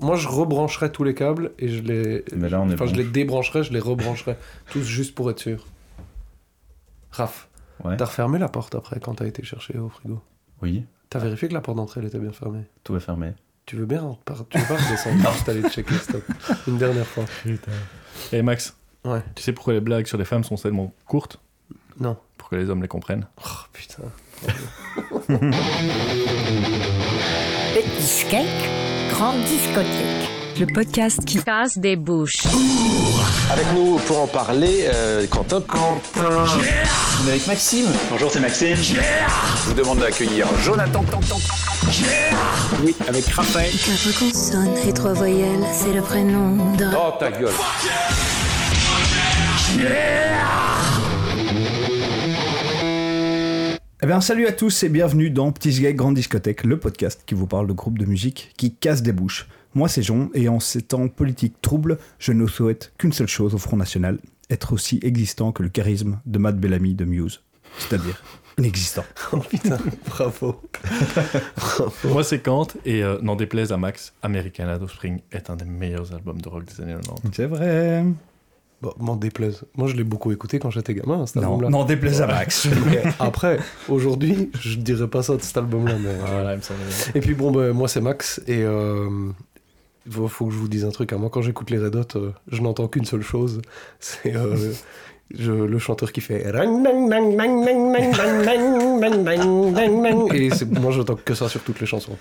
Moi, je rebrancherais tous les câbles et je les. Mais là, on est Enfin, bon. je les débrancherais, je les rebrancherais. tous juste pour être sûr. Raph, Ouais. t'as refermé la porte après quand t'as été chercher au frigo? Oui, T'as vérifié que la porte d'entrée elle était bien fermée? Tout est fermé. Tu veux bien par- Tu veux pas redescendre juste aller checker stop Une dernière fois. Et Max, Ouais. tu sais pourquoi les blagues sur les femmes sont tellement courtes? Non. Pour que les hommes les comprennent. Oh putain. Petit skate, grande discothèque. Le podcast qui casse des bouches. Avec nous pour en parler, euh, Quentin. avec Maxime. Bonjour, c'est Maxime. Je vous demande d'accueillir Jonathan. Oui, avec Raphaël. Quatre consonnes et trois voyelles, c'est le prénom de... Oh ta gueule. Eh bien, salut à tous et bienvenue dans Petit Gay Grande Discothèque, le podcast qui vous parle de groupes de musique qui cassent des bouches. Moi, c'est Jean, et en ces temps politiques troubles, je ne souhaite qu'une seule chose au Front National être aussi existant que le charisme de Matt Bellamy de Muse. C'est-à-dire inexistant. Oh putain, bravo. Moi, c'est Kant, et euh, n'en déplaise à Max, American Offspring est un des meilleurs albums de rock des années 90. C'est vrai. Bon, m'en déplaise. Moi, je l'ai beaucoup écouté quand j'étais gamin, cet album-là. Déplaise à Max. après, aujourd'hui, je dirais pas ça de cet album-là. Voilà. Et puis, bon, moi, c'est Max. Et euh, faut que je vous dise un truc. Moi, quand j'écoute les Red Hot, je n'entends qu'une seule chose. C'est le chanteur qui fait. Et c'est, moi, j'entends que ça sur toutes les chansons.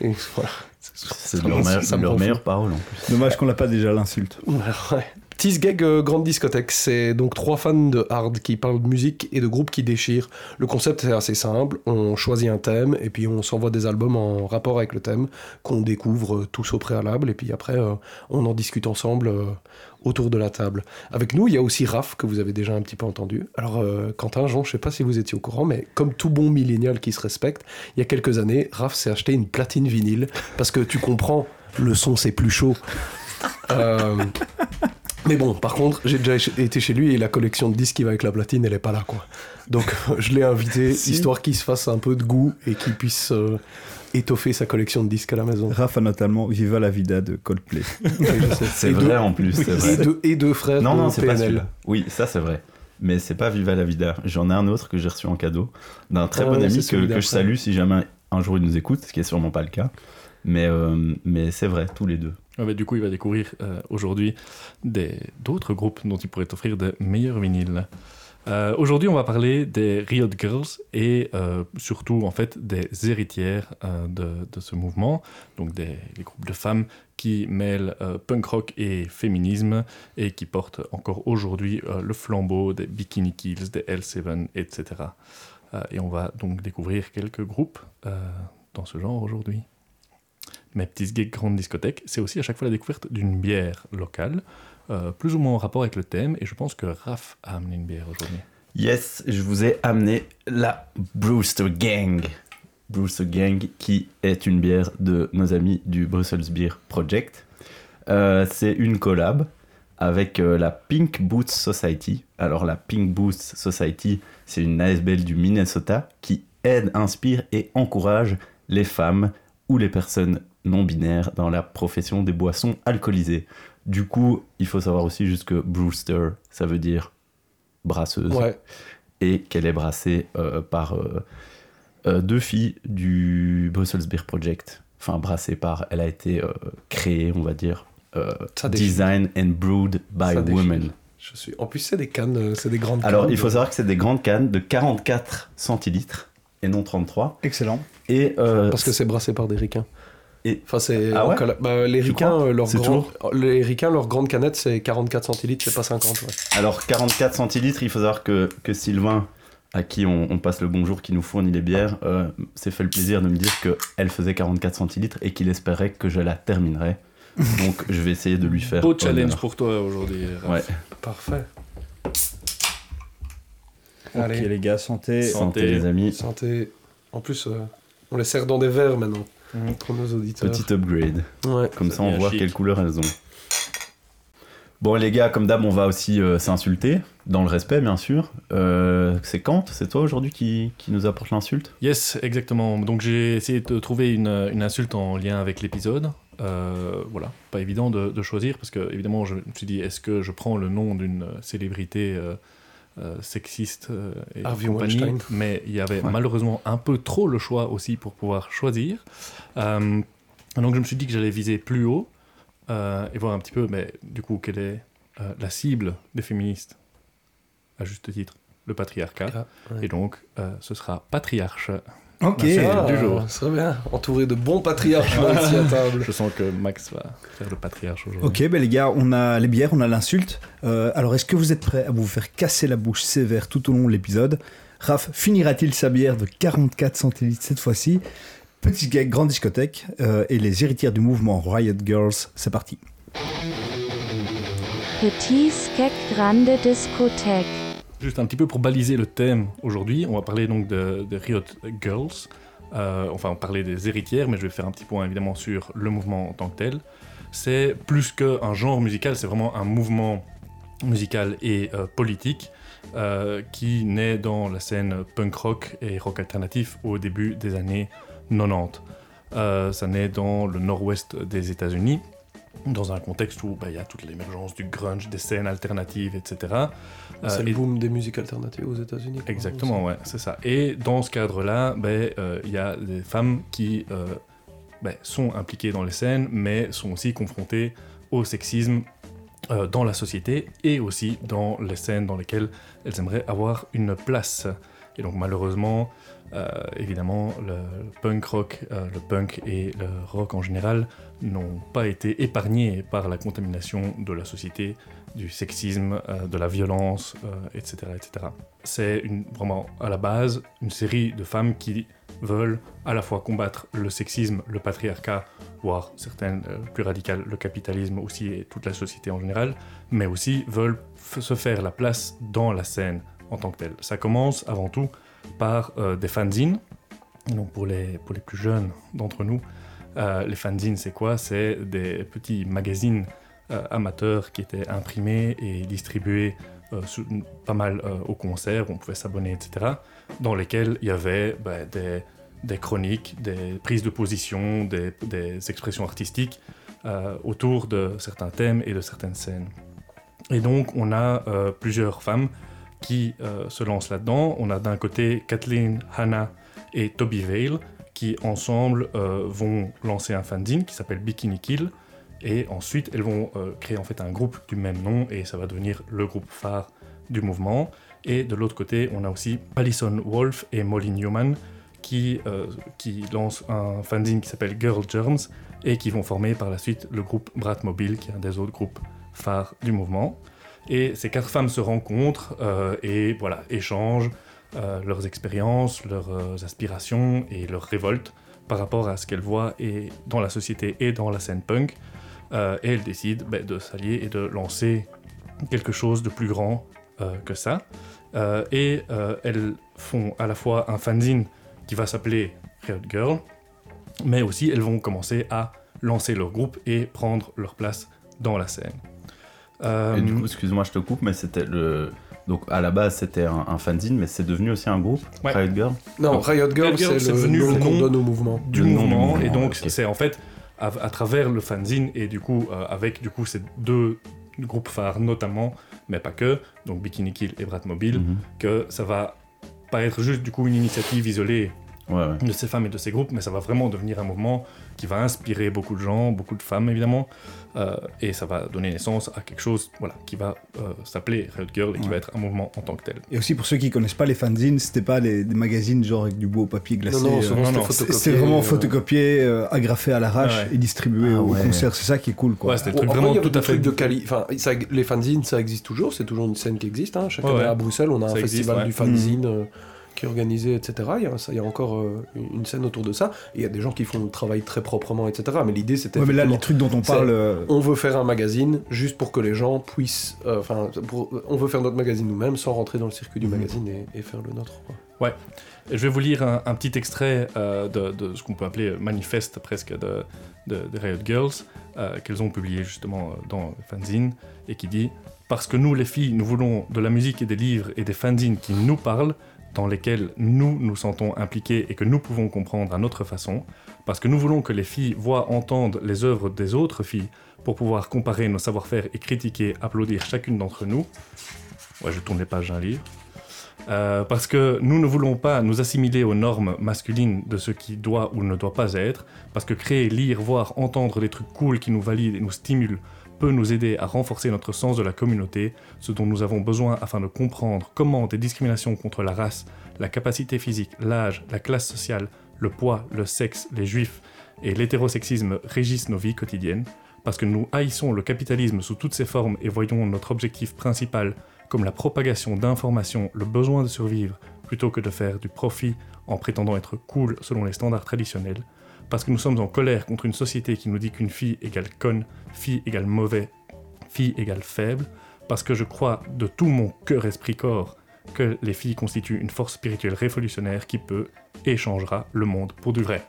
Et voilà. C'est leur, me leur meilleure parole en plus. Dommage qu'on l'a pas déjà l'insulte. Ouais. Tease Gag euh, Grande Discothèque, c'est donc trois fans de hard qui parlent de musique et de groupes qui déchirent. Le concept est assez simple, on choisit un thème et puis on s'envoie des albums en rapport avec le thème qu'on découvre tous au préalable et puis après euh, on en discute ensemble euh, autour de la table. Avec nous, il y a aussi Raph que vous avez déjà un petit peu entendu. Alors euh, Quentin, Jean, je sais pas si vous étiez au courant, mais comme tout bon millénial qui se respecte, il y a quelques années, Raph s'est acheté une platine vinyle parce que tu comprends, le son c'est plus chaud. Euh, mais bon, par contre, j'ai déjà été chez lui et la collection de disques qui va avec la platine, elle est pas là, quoi. Donc, je l'ai invité, Si. histoire qu'il se fasse un peu de goût et qu'il puisse euh, étoffer sa collection de disques à la maison. Raph a notamment Viva la Vida de Coldplay. C'est vrai deux- en plus, Et deux, et deux frères Non, de non, c'est pas celui-là. Oui, ça c'est vrai. Mais c'est pas Viva la Vida. J'en ai un autre que j'ai reçu en cadeau d'un très Ah bon ami que, je salue si jamais un jour il nous écoute, ce qui est sûrement pas le cas. Mais, euh, mais c'est vrai, tous les deux. Ouais, mais du coup, il va découvrir euh, aujourd'hui des- d'autres groupes dont il pourrait offrir de meilleurs vinyles. Euh, aujourd'hui, on va parler des Riot Girls et euh, surtout, en fait, des héritières euh, de, ce mouvement, donc des, groupes de femmes qui mêlent punk rock et féminisme et qui portent encore aujourd'hui le flambeau des Bikini Kills, des L7, etc. Et on va donc découvrir quelques groupes dans ce genre aujourd'hui. Mes petits gigs grande discothèque, c'est aussi à chaque fois la découverte d'une bière locale, euh, plus ou moins en rapport avec le thème, et je pense que Raph a amené une bière aujourd'hui. Yes, je vous ai amené la Brewster Gang. Brewster Gang, qui est une bière de nos amis du Brussels Beer Project. Euh, c'est une collab avec euh, la Pink Boots Society. Alors la Pink Boots Society, c'est une ASBL du Minnesota qui aide, inspire et encourage les femmes ou les personnes non binaires dans la profession des boissons alcoolisées. Du coup, il faut savoir aussi juste que Brewster, ça veut dire brasseuse Ouais, et qu'elle est brassée euh, par euh, euh, deux filles du Brussels Beer Project. Enfin, brassée par, elle a été créée, on va dire, design and brewed by Ça déchire. women. je suis. En plus, c'est des cannes, c'est des grandes Alors, cannes. il faut savoir que c'est des grandes cannes de 44 centilitres et non 33. Excellent. Et euh, Parce que c'est brassé par des ricains. Et- Enfin, c'est. Ah ouais colla- bah, les ricains, euh, leur les ricains, leur grande canette, c'est 44 centilitres, c'est pas 50. ouais. alors, 44 centilitres, il faut savoir que, que Sylvain, à qui on, on passe le bonjour, qui nous fournit les bières, euh, s'est fait le plaisir de me dire qu'elle faisait 44 centilitres et qu'il espérait que je la terminerais. Donc, je vais essayer de lui faire. Beau challenge honneur. pour toi aujourd'hui. Ouais. Parfait. Ok Allez. les gars, santé. Santé. Santé, les amis. Santé. En plus, euh, on les sert dans des verres maintenant. Mhm. Pour nos auditeurs. Petit upgrade. Ouais. Comme ça, Ça on voit chic. quelle couleur elles ont. Bon, les gars, comme d'hab, on va aussi euh, s'insulter, dans le respect, bien sûr. Euh, c'est Kant, c'est toi aujourd'hui qui, qui nous apporte l'insulte? Yes, exactement. Donc j'ai essayé de trouver une, une insulte en lien avec l'épisode. Euh, voilà, pas évident de, de choisir parce que évidemment je me suis dit est-ce que je prends le nom d'une célébrité sexiste euh, et Harvey compagnie, Weinstein. mais il y avait Ouais. malheureusement un peu trop le choix aussi pour pouvoir choisir. Euh, donc je me suis dit que j'allais viser plus haut euh, et voir un petit peu, mais du coup quelle est euh, la cible des féministes à juste titre, le patriarcat. Ah, ouais. Et donc euh, ce sera patriarche Ok. Merci. Ah, du jour. C'est bien, entouré de bons patriarches ici à table. Je sens que Max va faire le patriarche aujourd'hui. Ok, ben les gars, on a les bières, on a l'insulte. Euh, alors, est-ce que vous êtes prêts à vous faire casser la bouche sévère tout au long de l'épisode? Raph finira-t-il sa bière de 44 centilitres cette fois-ci? Petit gag, grande discothèque euh, et les héritières du mouvement Riot Girls, c'est parti. Petit Skek Grande Discothèque. Juste un petit peu pour baliser le thème aujourd'hui, on va parler donc de, Riot Girls. Euh, enfin, on parler des héritières, mais je vais faire un petit point évidemment sur le mouvement en tant que tel. C'est plus qu'un genre musical, c'est vraiment un mouvement musical et euh, politique euh, qui naît dans la scène punk rock et rock alternatif au début des années 90. Euh, ça naît dans le nord-ouest des États-Unis, dans un contexte où bah, il y a toute l'émergence du grunge, des scènes alternatives, etc. Euh, C'est et- le boom des musiques alternatives aux États-Unis. Exactement, ouais, c'est ça. Et dans ce cadre-là, ben, euh, il y a des femmes qui euh, ben, sont impliquées dans les scènes, mais sont aussi confrontées au sexisme dans la société et aussi dans les scènes dans lesquelles elles aimeraient avoir une place. Et donc malheureusement, euh, évidemment, le punk rock, euh, le punk et le rock en général n'ont pas été épargnés par la contamination de la société, du sexisme, euh, de la violence, etc., etc. C'est vraiment à la base une série de femmes qui veulent à la fois combattre le sexisme, le patriarcat, voire certaines plus radicales, le capitalisme aussi et toute la société en général, mais aussi veulent se faire la place dans la scène en tant que telle. Ça commence avant tout par euh, des fanzines. Donc pour les, pour les plus jeunes d'entre nous, euh, les fanzines c'est quoi? C'est des petits magazines euh, amateurs qui étaient imprimés et distribués pas mal au concert, on pouvait s'abonner, etc., dans lesquels il y avait bah, des, des chroniques, des prises de position, des, des expressions artistiques autour de certains thèmes et de certaines scènes. Et donc on a plusieurs femmes qui euh, se lancent là-dedans. On a d'un côté Kathleen Hanna et Toby Vale qui ensemble euh, vont lancer un fanzine qui s'appelle Bikini Kill et ensuite elles vont euh, créer en fait un groupe du même nom et ça va devenir le groupe phare du mouvement. Et de l'autre côté, on a aussi Alison Wolf et Molly Newman qui, qui lancent un fanzine qui s'appelle Girl Germs et qui vont former par la suite le groupe Bratmobile qui est un des autres groupes phares du mouvement. Et ces quatre femmes se rencontrent euh, et voilà, échangent euh, leurs expériences, leurs euh, aspirations et leurs révoltes par rapport à ce qu'elles voient et dans la société et dans la scène punk. Et elles décident ben, de s'allier et de lancer quelque chose de plus grand que ça. Et elles font à la fois un fanzine qui va s'appeler Riot Girl, mais aussi elles vont commencer à lancer leur groupe et prendre leur place dans la scène. Euh, Et du coup, excuse-moi, je te coupe, mais c'était le. Donc à la base, c'était un, un fanzine, mais c'est devenu aussi un groupe, Ouais. Riot Girl? Non, Donc, Riot Girl, c'est le devenu nom le qu'on nom donne au mouvement. du mouvement, mouvement, et donc c'est en fait à, à travers le fanzine et du coup euh, avec du coup ces deux groupes phares notamment mais pas que donc Bikini Kill et Bratmobile Mhm. que ça va pas être juste du coup une initiative isolée Ouais, ouais. de ces femmes et de ces groupes mais ça va vraiment devenir un mouvement qui va inspirer beaucoup de gens beaucoup de femmes évidemment euh, et ça va donner naissance à quelque chose voilà qui va euh, s'appeler Riot Girl et qui Ouais. va être un mouvement en tant que tel Et aussi pour ceux qui connaissent pas les fanzines, c'était pas les, des magazines genre avec du beau papier glacé. Non, non, euh, c'était vraiment photocopié, euh, agrafé à l'arrache Ouais. et distribué Ah au ouais. concert. C'est ça qui est cool quoi. Ouais, c'était- vrai, vraiment tout à fait- de quali. Enfin, ça- les fanzines, ça existe toujours. C'est toujours une scène qui existe. hein. Chaque Ouais, année à Bruxelles, on a un existe, festival ouais. du fanzine euh, qui est organisé, etc. Il y a, ça, il y a encore euh, une scène autour de ça. Et il y a des gens qui font le travail très proprement, etc. Mais l'idée, c'était. Ouais, mais là, les trucs dont on parle. euh, On veut faire un magazine juste pour que les gens puissent. euh, Enfin, on veut faire notre magazine nous-mêmes sans rentrer dans le circuit du Mhm. magazine et, et faire le nôtre. quoi. Et Je vais vous lire un, un petit extrait euh, de, de ce qu'on peut appeler manifeste presque de, de, de Riot Girls, euh, qu'elles ont publié justement dans le fanzine, et qui dit Parce que nous, les filles, nous voulons de la musique et des livres et des fanzines qui nous parlent, dans lesquels nous nous sentons impliqués et que nous pouvons comprendre à notre façon, parce que nous voulons que les filles voient, entendent les œuvres des autres filles pour pouvoir comparer nos savoir-faire et critiquer, applaudir chacune d'entre nous. Ouais, je tourne les pages d'un livre. Euh, parce que nous ne voulons pas nous assimiler aux normes masculines de ce qui doit ou ne doit pas être, parce que créer, lire, voir, entendre des trucs cool qui nous valident et nous stimulent peut nous aider à renforcer notre sens de la communauté, ce dont nous avons besoin afin de comprendre comment des discriminations contre la race, la capacité physique, l'âge, la classe sociale, le poids, le sexe, les juifs et l'hétérosexisme régissent nos vies quotidiennes, parce que nous haïssons le capitalisme sous toutes ses formes et voyons notre objectif principal comme la propagation d'informations, le besoin de survivre, plutôt que de faire du profit en prétendant être cool selon les standards traditionnels, parce que nous sommes en colère contre une société qui nous dit qu'une fille égale conne, fille égale mauvais, fille égale faible, parce que je crois de tout mon cœur, esprit, corps que les filles constituent une force spirituelle révolutionnaire qui peut et changera le monde pour du vrai.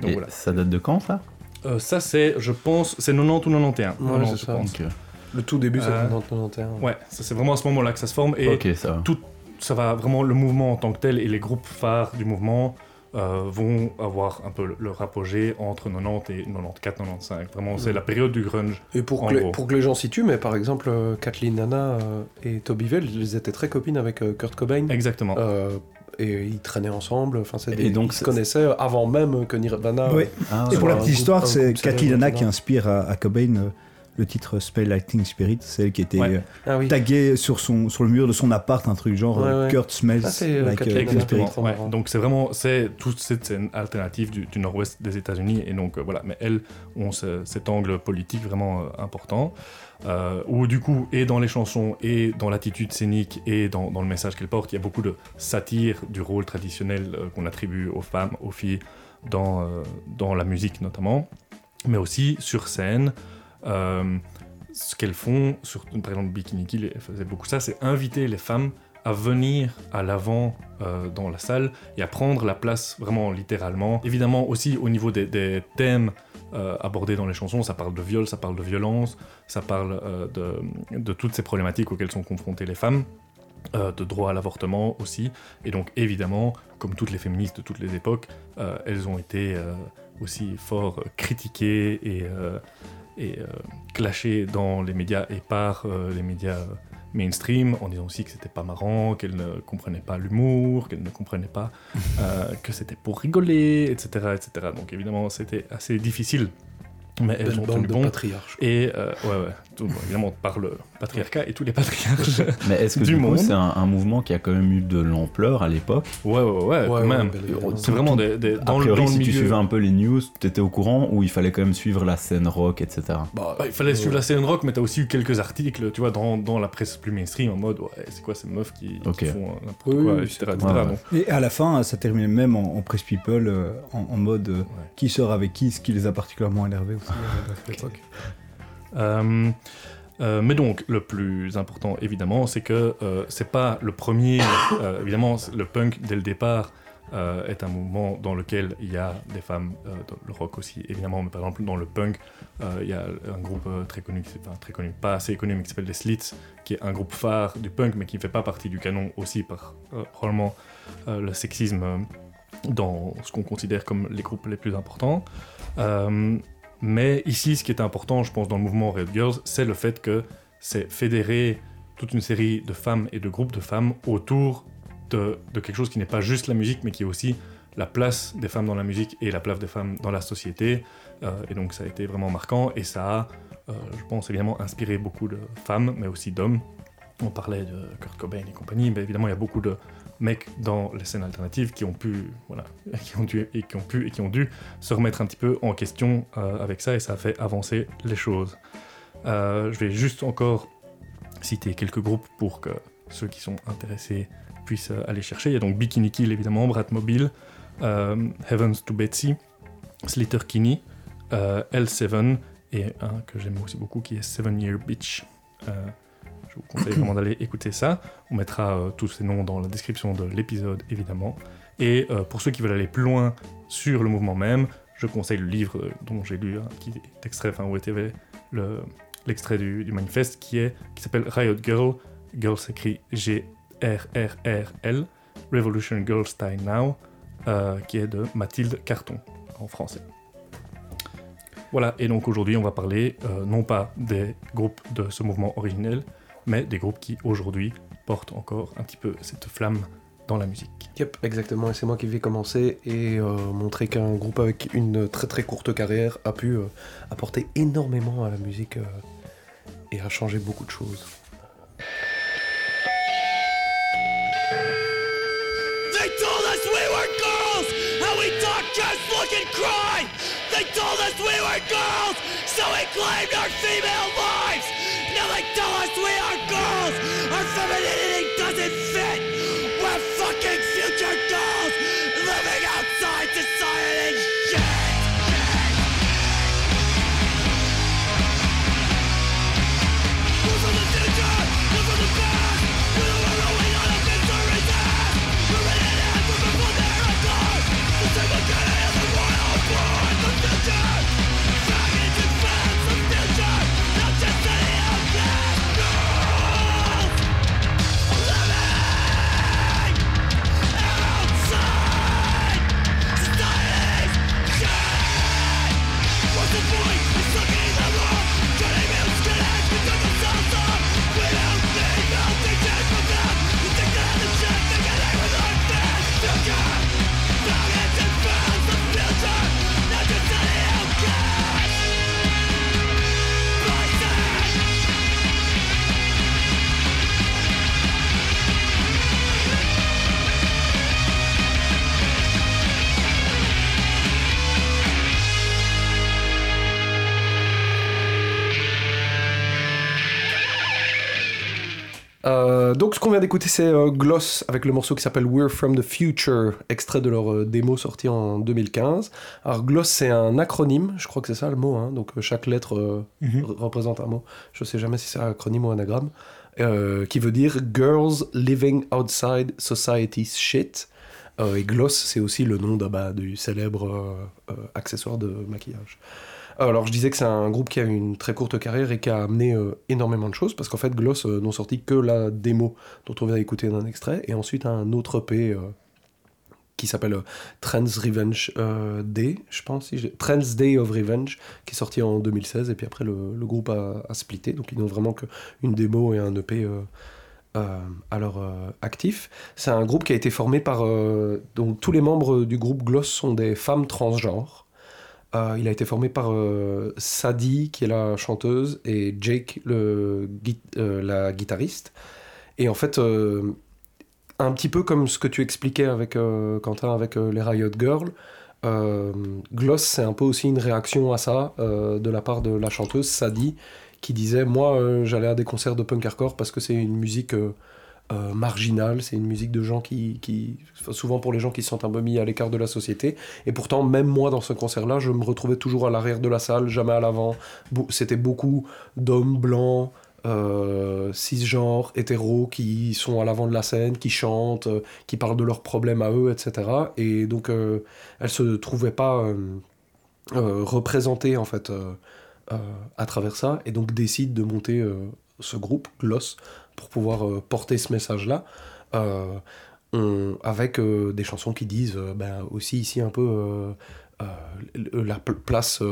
Donc Et voilà. ça date de quand ça? Euh, ça c'est, je pense, c'est 90 ou 91. Ouais, 90, c'est je ça. pense. Euh, Le tout début, c'est Euh, 90-91. Ouais, ça c'est vraiment à ce moment-là que ça se forme et Ok, ça va. tout- ça va vraiment le mouvement en tant que tel et les groupes phares du mouvement vont avoir un peu le- leur apogée entre 90 et 94-95. Vraiment, c'est Mm. la période du grunge. Et pour En que, les, gros. pour que les gens situent, mais par exemple, euh, Kathleen Hanna euh, et Toby Vell, ils étaient très copines avec euh, Kurt Cobain. Exactement. Euh, et ils traînaient ensemble. Enfin, c'est Et des, donc, ils se connaissaient avant même que Nirvana. Oui. Ah, Et pour la petite histoire, c'est célèbre, Lana qui inspire à, à Cobain euh, le titre Spell Lightning Spirit. C'est elle qui était Ouais. euh, Ah oui. taguée sur, son, sur le mur de son appart, un truc genre Ouais, euh, ouais. Kurt Smells Ah, c'est, euh, like Spirit. Donc c'est vraiment c'est toute cette scène alternative du, du nord-ouest des États-Unis et donc euh, voilà. Mais elles ont ce- cet angle politique vraiment euh, important euh, où du coup et dans les chansons et dans l'attitude scénique et dans, dans le message qu'elles portent, il y a beaucoup de satire du rôle traditionnel euh, qu'on attribue aux femmes, aux filles dans euh, dans la musique notamment, mais aussi sur scène. Euh, ce qu'elles font, sur, par exemple Bikini Kill faisait beaucoup ça, c'est inviter les femmes à venir à l'avant euh, dans la salle et à prendre la place vraiment littéralement. Évidemment aussi au niveau des, thèmes euh, abordés dans les chansons, ça parle de viol, ça parle de violence, ça parle de, de toutes ces problématiques auxquelles sont confrontées les femmes. de droit à l'avortement aussi, et donc évidemment, comme toutes les féministes de toutes les époques, elles ont été aussi fort critiquées et, et euh, clashées dans les médias et par euh, les médias mainstream en disant aussi que c'était pas marrant, qu'elle ne comprenait pas l'humour, qu'elle ne comprenait pas euh, que c'était pour rigoler, etc., etc. Donc évidemment c'était assez difficile, mais elles ont tenu bon. Et euh, ouais, ouais, tout- bon, évidemment par le patriarcat et tous les patriarches. Mais est-ce que du du, coup monde. c'est un, un mouvement qui a quand même eu de l'ampleur à l'époque? Ouais, ouais, ouais, Ouais, quand ouais, même. C'est vraiment des, des- A dans, le, priori, dans le si milieu. tu suivais un peu les news, t'étais au courant ou il fallait quand même suivre la scène rock, etc. Bah, Ouais, il fallait suivre la scène rock, mais t'as aussi eu quelques articles, tu vois, dans, dans la presse plus mainstream, en mode, ouais, c'est quoi ces meufs qui, font euh, n'importe Oui, quoi, oui, etc. c'est etc. pas- Ouais, Donc, Et à la fin, ça terminait même en, en Press People, euh, en, en mode euh, qui sort avec qui, ce qui les a particulièrement énervés aussi à cette époque. Euh, euh, mais donc, le plus important, évidemment, c'est que euh, c'est pas le premier. euh, évidemment, le punk, dès le départ, est un mouvement dans lequel il y a des femmes, dans le rock aussi, évidemment, mais par exemple, dans le punk, il y a un groupe très connu, très connu, pas assez connu, mais qui s'appelle les Slits, qui est un groupe phare du punk, mais qui ne fait pas partie du canon aussi par probablement le sexisme dans ce qu'on considère comme les groupes les plus importants. Mais ici, ce qui est important, je pense, dans le mouvement Red Girls, c'est le fait que c'est fédérer toute une série de femmes et de groupes de femmes autour de, de quelque chose qui n'est pas juste la musique, mais qui est aussi la place des femmes dans la musique et la place des femmes dans la société. Euh, et donc ça a été vraiment marquant et ça a, euh, je pense, évidemment inspiré beaucoup de femmes, mais aussi d'hommes. On parlait de Kurt Cobain et compagnie, mais évidemment il y a beaucoup de mecs dans les scènes alternatives qui ont pu, voilà, qui ont dû et qui ont pu et qui ont dû se remettre un petit peu en question euh, avec ça et ça a fait avancer les choses. Euh, je vais juste encore citer quelques groupes pour que ceux qui sont intéressés puissent aller chercher. Il y a donc Bikini Kill évidemment, Bratmobile, Heavens to Betsy, Slater Kinney, L7 et un que j'aime aussi beaucoup qui est Seven Year Beach. Je vous conseille vraiment d'aller écouter ça. On mettra tous ces noms dans la description de l'épisode évidemment. Et pour ceux qui veulent aller plus loin sur le mouvement même, je conseille le livre dont j'ai lu un petit extrait, enfin où était l'extrait du, manifeste, qui est qui s'appelle Riot Girl. Girl s'écrit G-R-R-R-L, Revolution Girl Style Now, euh, qui est de Mathilde Carton en français. Voilà, et donc aujourd'hui on va parler euh, non pas des groupes de ce mouvement originel, mais des groupes qui aujourd'hui portent encore un petit peu cette flamme dans la musique. Yep, exactement, et c'est moi qui vais commencer et euh, montrer qu'un groupe avec une très très courte carrière a pu euh, apporter énormément à la musique euh, et a changé beaucoup de choses. They told us we were girls, and we don't just look and cry. They told us we were girls, so we claimed our female lives. They tell we are girls, our femininity doesn't fit. fucking future dolls donc ce qu'on vient d'écouter c'est euh, Gloss avec le morceau qui s'appelle We're From The Future, extrait de leur euh, démo sorti en 2015. Alors Gloss c'est un acronyme, je crois que c'est ça le mot, hein. donc euh, chaque lettre mhm. représente un mot, je sais jamais si c'est un acronyme ou un anagramme, qui veut dire Girls Living Outside Society's Shit. et Gloss c'est aussi le nom bah, du célèbre accessoire de maquillage. Alors je disais que c'est un groupe qui a une très courte carrière et qui a amené euh, énormément de choses parce qu'en fait Gloss euh, n'ont sorti que la démo dont on vient d'écouter un extrait et ensuite un autre EP euh, qui s'appelle Trends Revenge Day, je pense, si Trends Day of Revenge qui est sorti en 2016 et puis après le, groupe a, splitté donc ils n'ont vraiment qu'une démo et un EP à leur actif. C'est un groupe qui a été formé par donc tous les membres du groupe Gloss sont des femmes transgenres. Euh, il a été formé par euh, Sadie, qui est la chanteuse, et Jake, le, euh, la guitariste. Et en fait, un petit peu comme ce que tu expliquais avec Quentin, avec les Riot Girls, Gloss, c'est un peu aussi une réaction à ça de la part de la chanteuse Sadie, qui disait Moi, j'allais à des concerts de punk hardcore parce que c'est une musique euh, marginal, c'est une musique de gens qui, souvent pour les gens qui se sentent un à l'écart de la société. Et pourtant, même moi dans ce concert-là, je me retrouvais toujours à l'arrière de la salle, jamais à l'avant. C'était beaucoup d'hommes blancs, euh, cisgenres, hétéros qui sont à l'avant de la scène, qui chantent, euh, qui parlent de leurs problèmes à eux, etc. Et donc, euh, elle se trouvait pas représentée en fait à travers ça, et donc décide de monter ce groupe, Gloss, pour pouvoir euh, porter ce message-là. Euh, avec euh, des chansons qui disent ben, aussi ici un peu la place,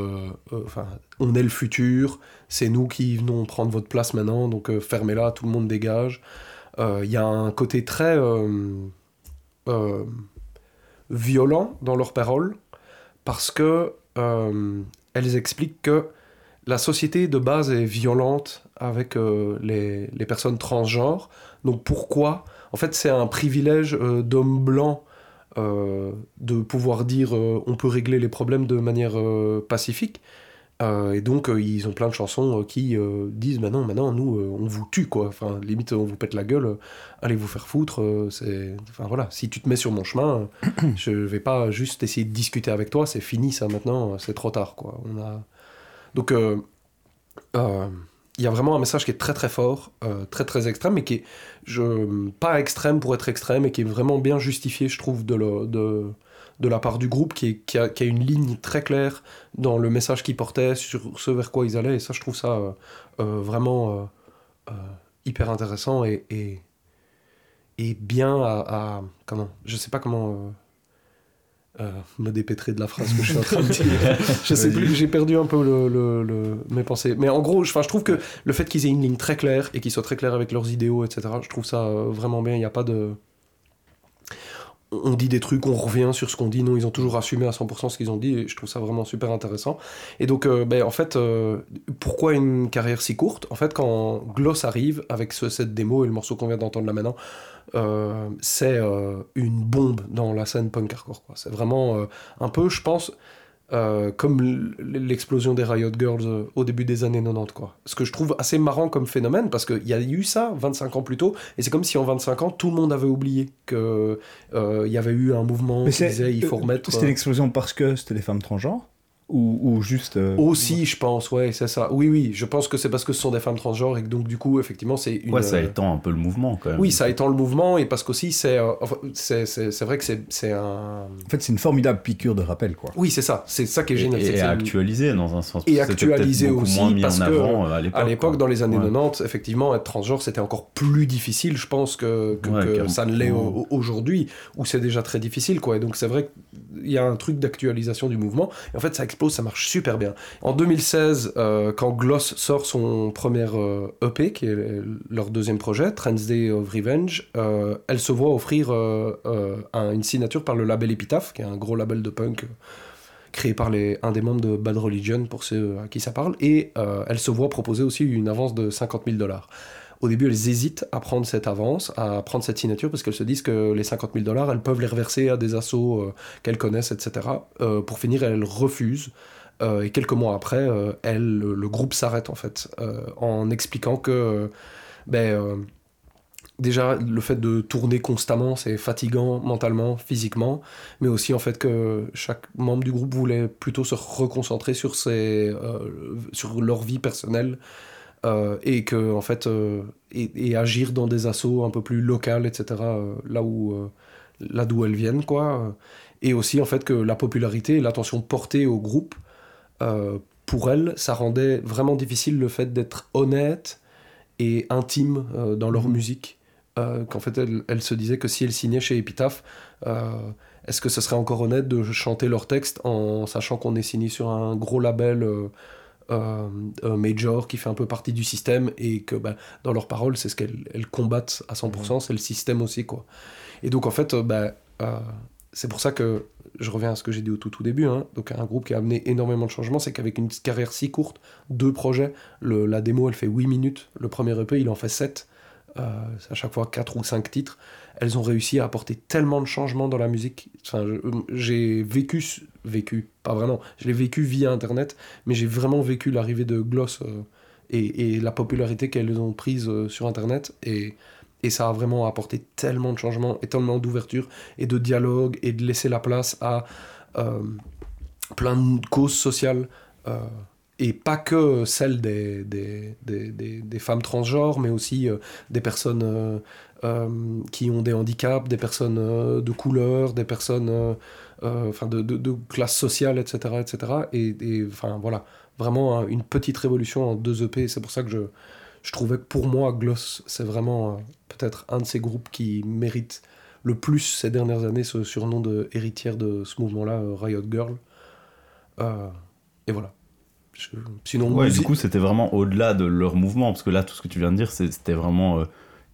on est le futur, c'est nous qui venons prendre votre place maintenant, donc fermez-la, tout le monde dégage. Il y a un côté très violent dans leurs paroles, parce que elles expliquent que la société de base est violente avec euh, les, personnes transgenres. Donc pourquoi? En fait, c'est un privilège euh, d'homme blanc euh, de pouvoir dire on peut régler les problèmes de manière pacifique. et donc, ils ont plein de chansons qui disent maintenant, maintenant, nous, on vous tue, quoi. Enfin, limite, on vous pète la gueule, allez vous faire foutre. c'est... Enfin, voilà, si tu te mets sur mon chemin, je vais pas juste essayer de discuter avec toi, c'est fini, ça, maintenant, c'est trop tard, quoi. On a... Donc, il y a vraiment un message qui est très très fort, euh, très très extrême, mais qui est pas extrême pour être extrême, et qui est vraiment bien justifié, je trouve, de, la part du groupe, qui, a, une ligne très claire dans le message qu'ils portaient, sur ce vers quoi ils allaient, et ça, je trouve ça euh, euh, vraiment hyper intéressant et bien à, à, Comment Je sais pas comment euh, me dépêtrer de la phrase que je suis en train de dire. je sais plus, j'ai perdu un peu le, le, mes pensées. Mais en gros, je, je trouve que le fait qu'ils aient une ligne très claire et qu'ils soient très clairs avec leurs idéaux, etc., je trouve ça euh, vraiment bien. Il n'y a pas de. On dit des trucs, on revient sur ce qu'on dit. Non, ils ont toujours assumé à 100% ce qu'ils ont dit et je trouve ça vraiment super intéressant. Et donc, euh, ben, en fait, pourquoi une carrière si courte? En fait, quand Gloss arrive avec ce, cette démo et le morceau qu'on vient d'entendre là maintenant, euh, c'est euh, une bombe dans la scène punk hardcore. C'est vraiment euh, un peu, je pense, comme l'explosion des Riot Girls au début des années 90. Quoi. Ce que je trouve assez marrant comme phénomène, parce qu'il y a eu ça 25 ans plus tôt, et c'est comme si en 25 ans, tout le monde avait oublié qu'il y avait eu un mouvement qui disait il faut remettre... C'était l'explosion parce que c'était des femmes transgenres? Ou, juste. Euh, Aussi, je pense, ouais, c'est ça. Oui, oui, je pense que c'est parce que ce sont des femmes transgenres et que donc, du coup, effectivement, c'est une. Ouais, ça euh, étend un peu le mouvement quand même. Oui, ça étend le mouvement et parce qu'aussi, c'est. Euh, c'est vrai que c'est un. En fait, c'est une formidable piqûre de rappel, quoi. Oui, c'est ça. C'est ça qui est génial. Et, actualisé dans un sens. Et actualisé aussi. Moins mis parce en avant que, à l'époque, dans les années 90, effectivement, être transgenre, c'était encore plus difficile, je pense, que, que, ça ne l'est aujourd'hui, où c'est déjà très difficile, quoi. Et donc, c'est vrai qu'il y a un truc d'actualisation du mouvement. Et en fait, ça explose, ça marche super bien. En 2016, euh, quand Gloss sort son premier EP, euh, e qui est leur deuxième projet, Trans Day of Revenge, euh, elle se voit offrir une signature par le label Epitaph, qui est un gros label de punk créé par un des membres de Bad Religion, pour ceux à qui ça parle, et elle se voit proposer aussi une avance de 50 000 dollars au début, elles hésitent à prendre cette avance, à prendre cette signature, parce qu'elles se disent que les 50 000 dollars, elles peuvent les reverser à des assos qu'elles connaissent, etc. pour finir, elles refusent. Euh, et quelques mois après, euh, le, groupe s'arrête en fait, euh, en expliquant que ben, déjà le fait de tourner constamment c'est fatigant mentalement physiquement mais aussi en fait que chaque membre du groupe voulait plutôt se reconcentrer sur ses sur leur vie personnelle et que en fait et, agir dans des assauts un peu plus locales etc là où là d'où elles viennent quoi et aussi en fait que la popularité et l'attention portée au groupe euh, pour elle, ça rendait vraiment difficile le fait d'être honnête et intime euh, dans leur mhm. musique. Euh, qu'en fait, elle, se disait que si elle signait chez Epitaph, est-ce que ce serait encore honnête de chanter leur texte en sachant qu'on est signé sur un gros label major qui fait un peu partie du système et que bah, dans leurs paroles, c'est ce qu'elles combattent à 100%, mhm. c'est le système aussi. quoi. Et donc, en fait, bah, c'est pour ça que je reviens à ce que j'ai dit au tout, tout début, hein. donc un groupe qui a amené énormément de changements, c'est qu'avec une carrière si courte, deux projets, le, la démo elle fait 8 minutes, le premier EP il en fait 7, euh, à chaque fois 4 ou 5 titres, elles ont réussi à apporter tellement de changements dans la musique. J'ai vécu, vécu, pas vraiment, je l'ai vécu via Internet, mais j'ai vraiment vécu l'arrivée de Gloss euh, et, la popularité qu'elles ont prise euh, sur Internet, et et ça a vraiment apporté tellement de changements et tellement d'ouverture et de dialogue et de laisser la place à euh, plein de causes sociales. Euh, et pas que celles des, des, des, des, femmes transgenres, mais aussi euh, des personnes qui ont des handicaps, des personnes de couleur, des personnes enfin de, classe sociale, etc. etc. Et, voilà, vraiment une petite révolution en deux EP. C'est pour ça que je, je trouvais que pour moi, Gloss, c'est vraiment peut-être un de ces groupes qui mérite le plus ces dernières années ce surnom de héritière de ce mouvement-là, euh, Riot Girl. Euh, et voilà. Sinon, ouais, du coup, c'était vraiment au-delà de leur mouvement, parce que là, tout ce que tu viens de dire, c'était vraiment euh,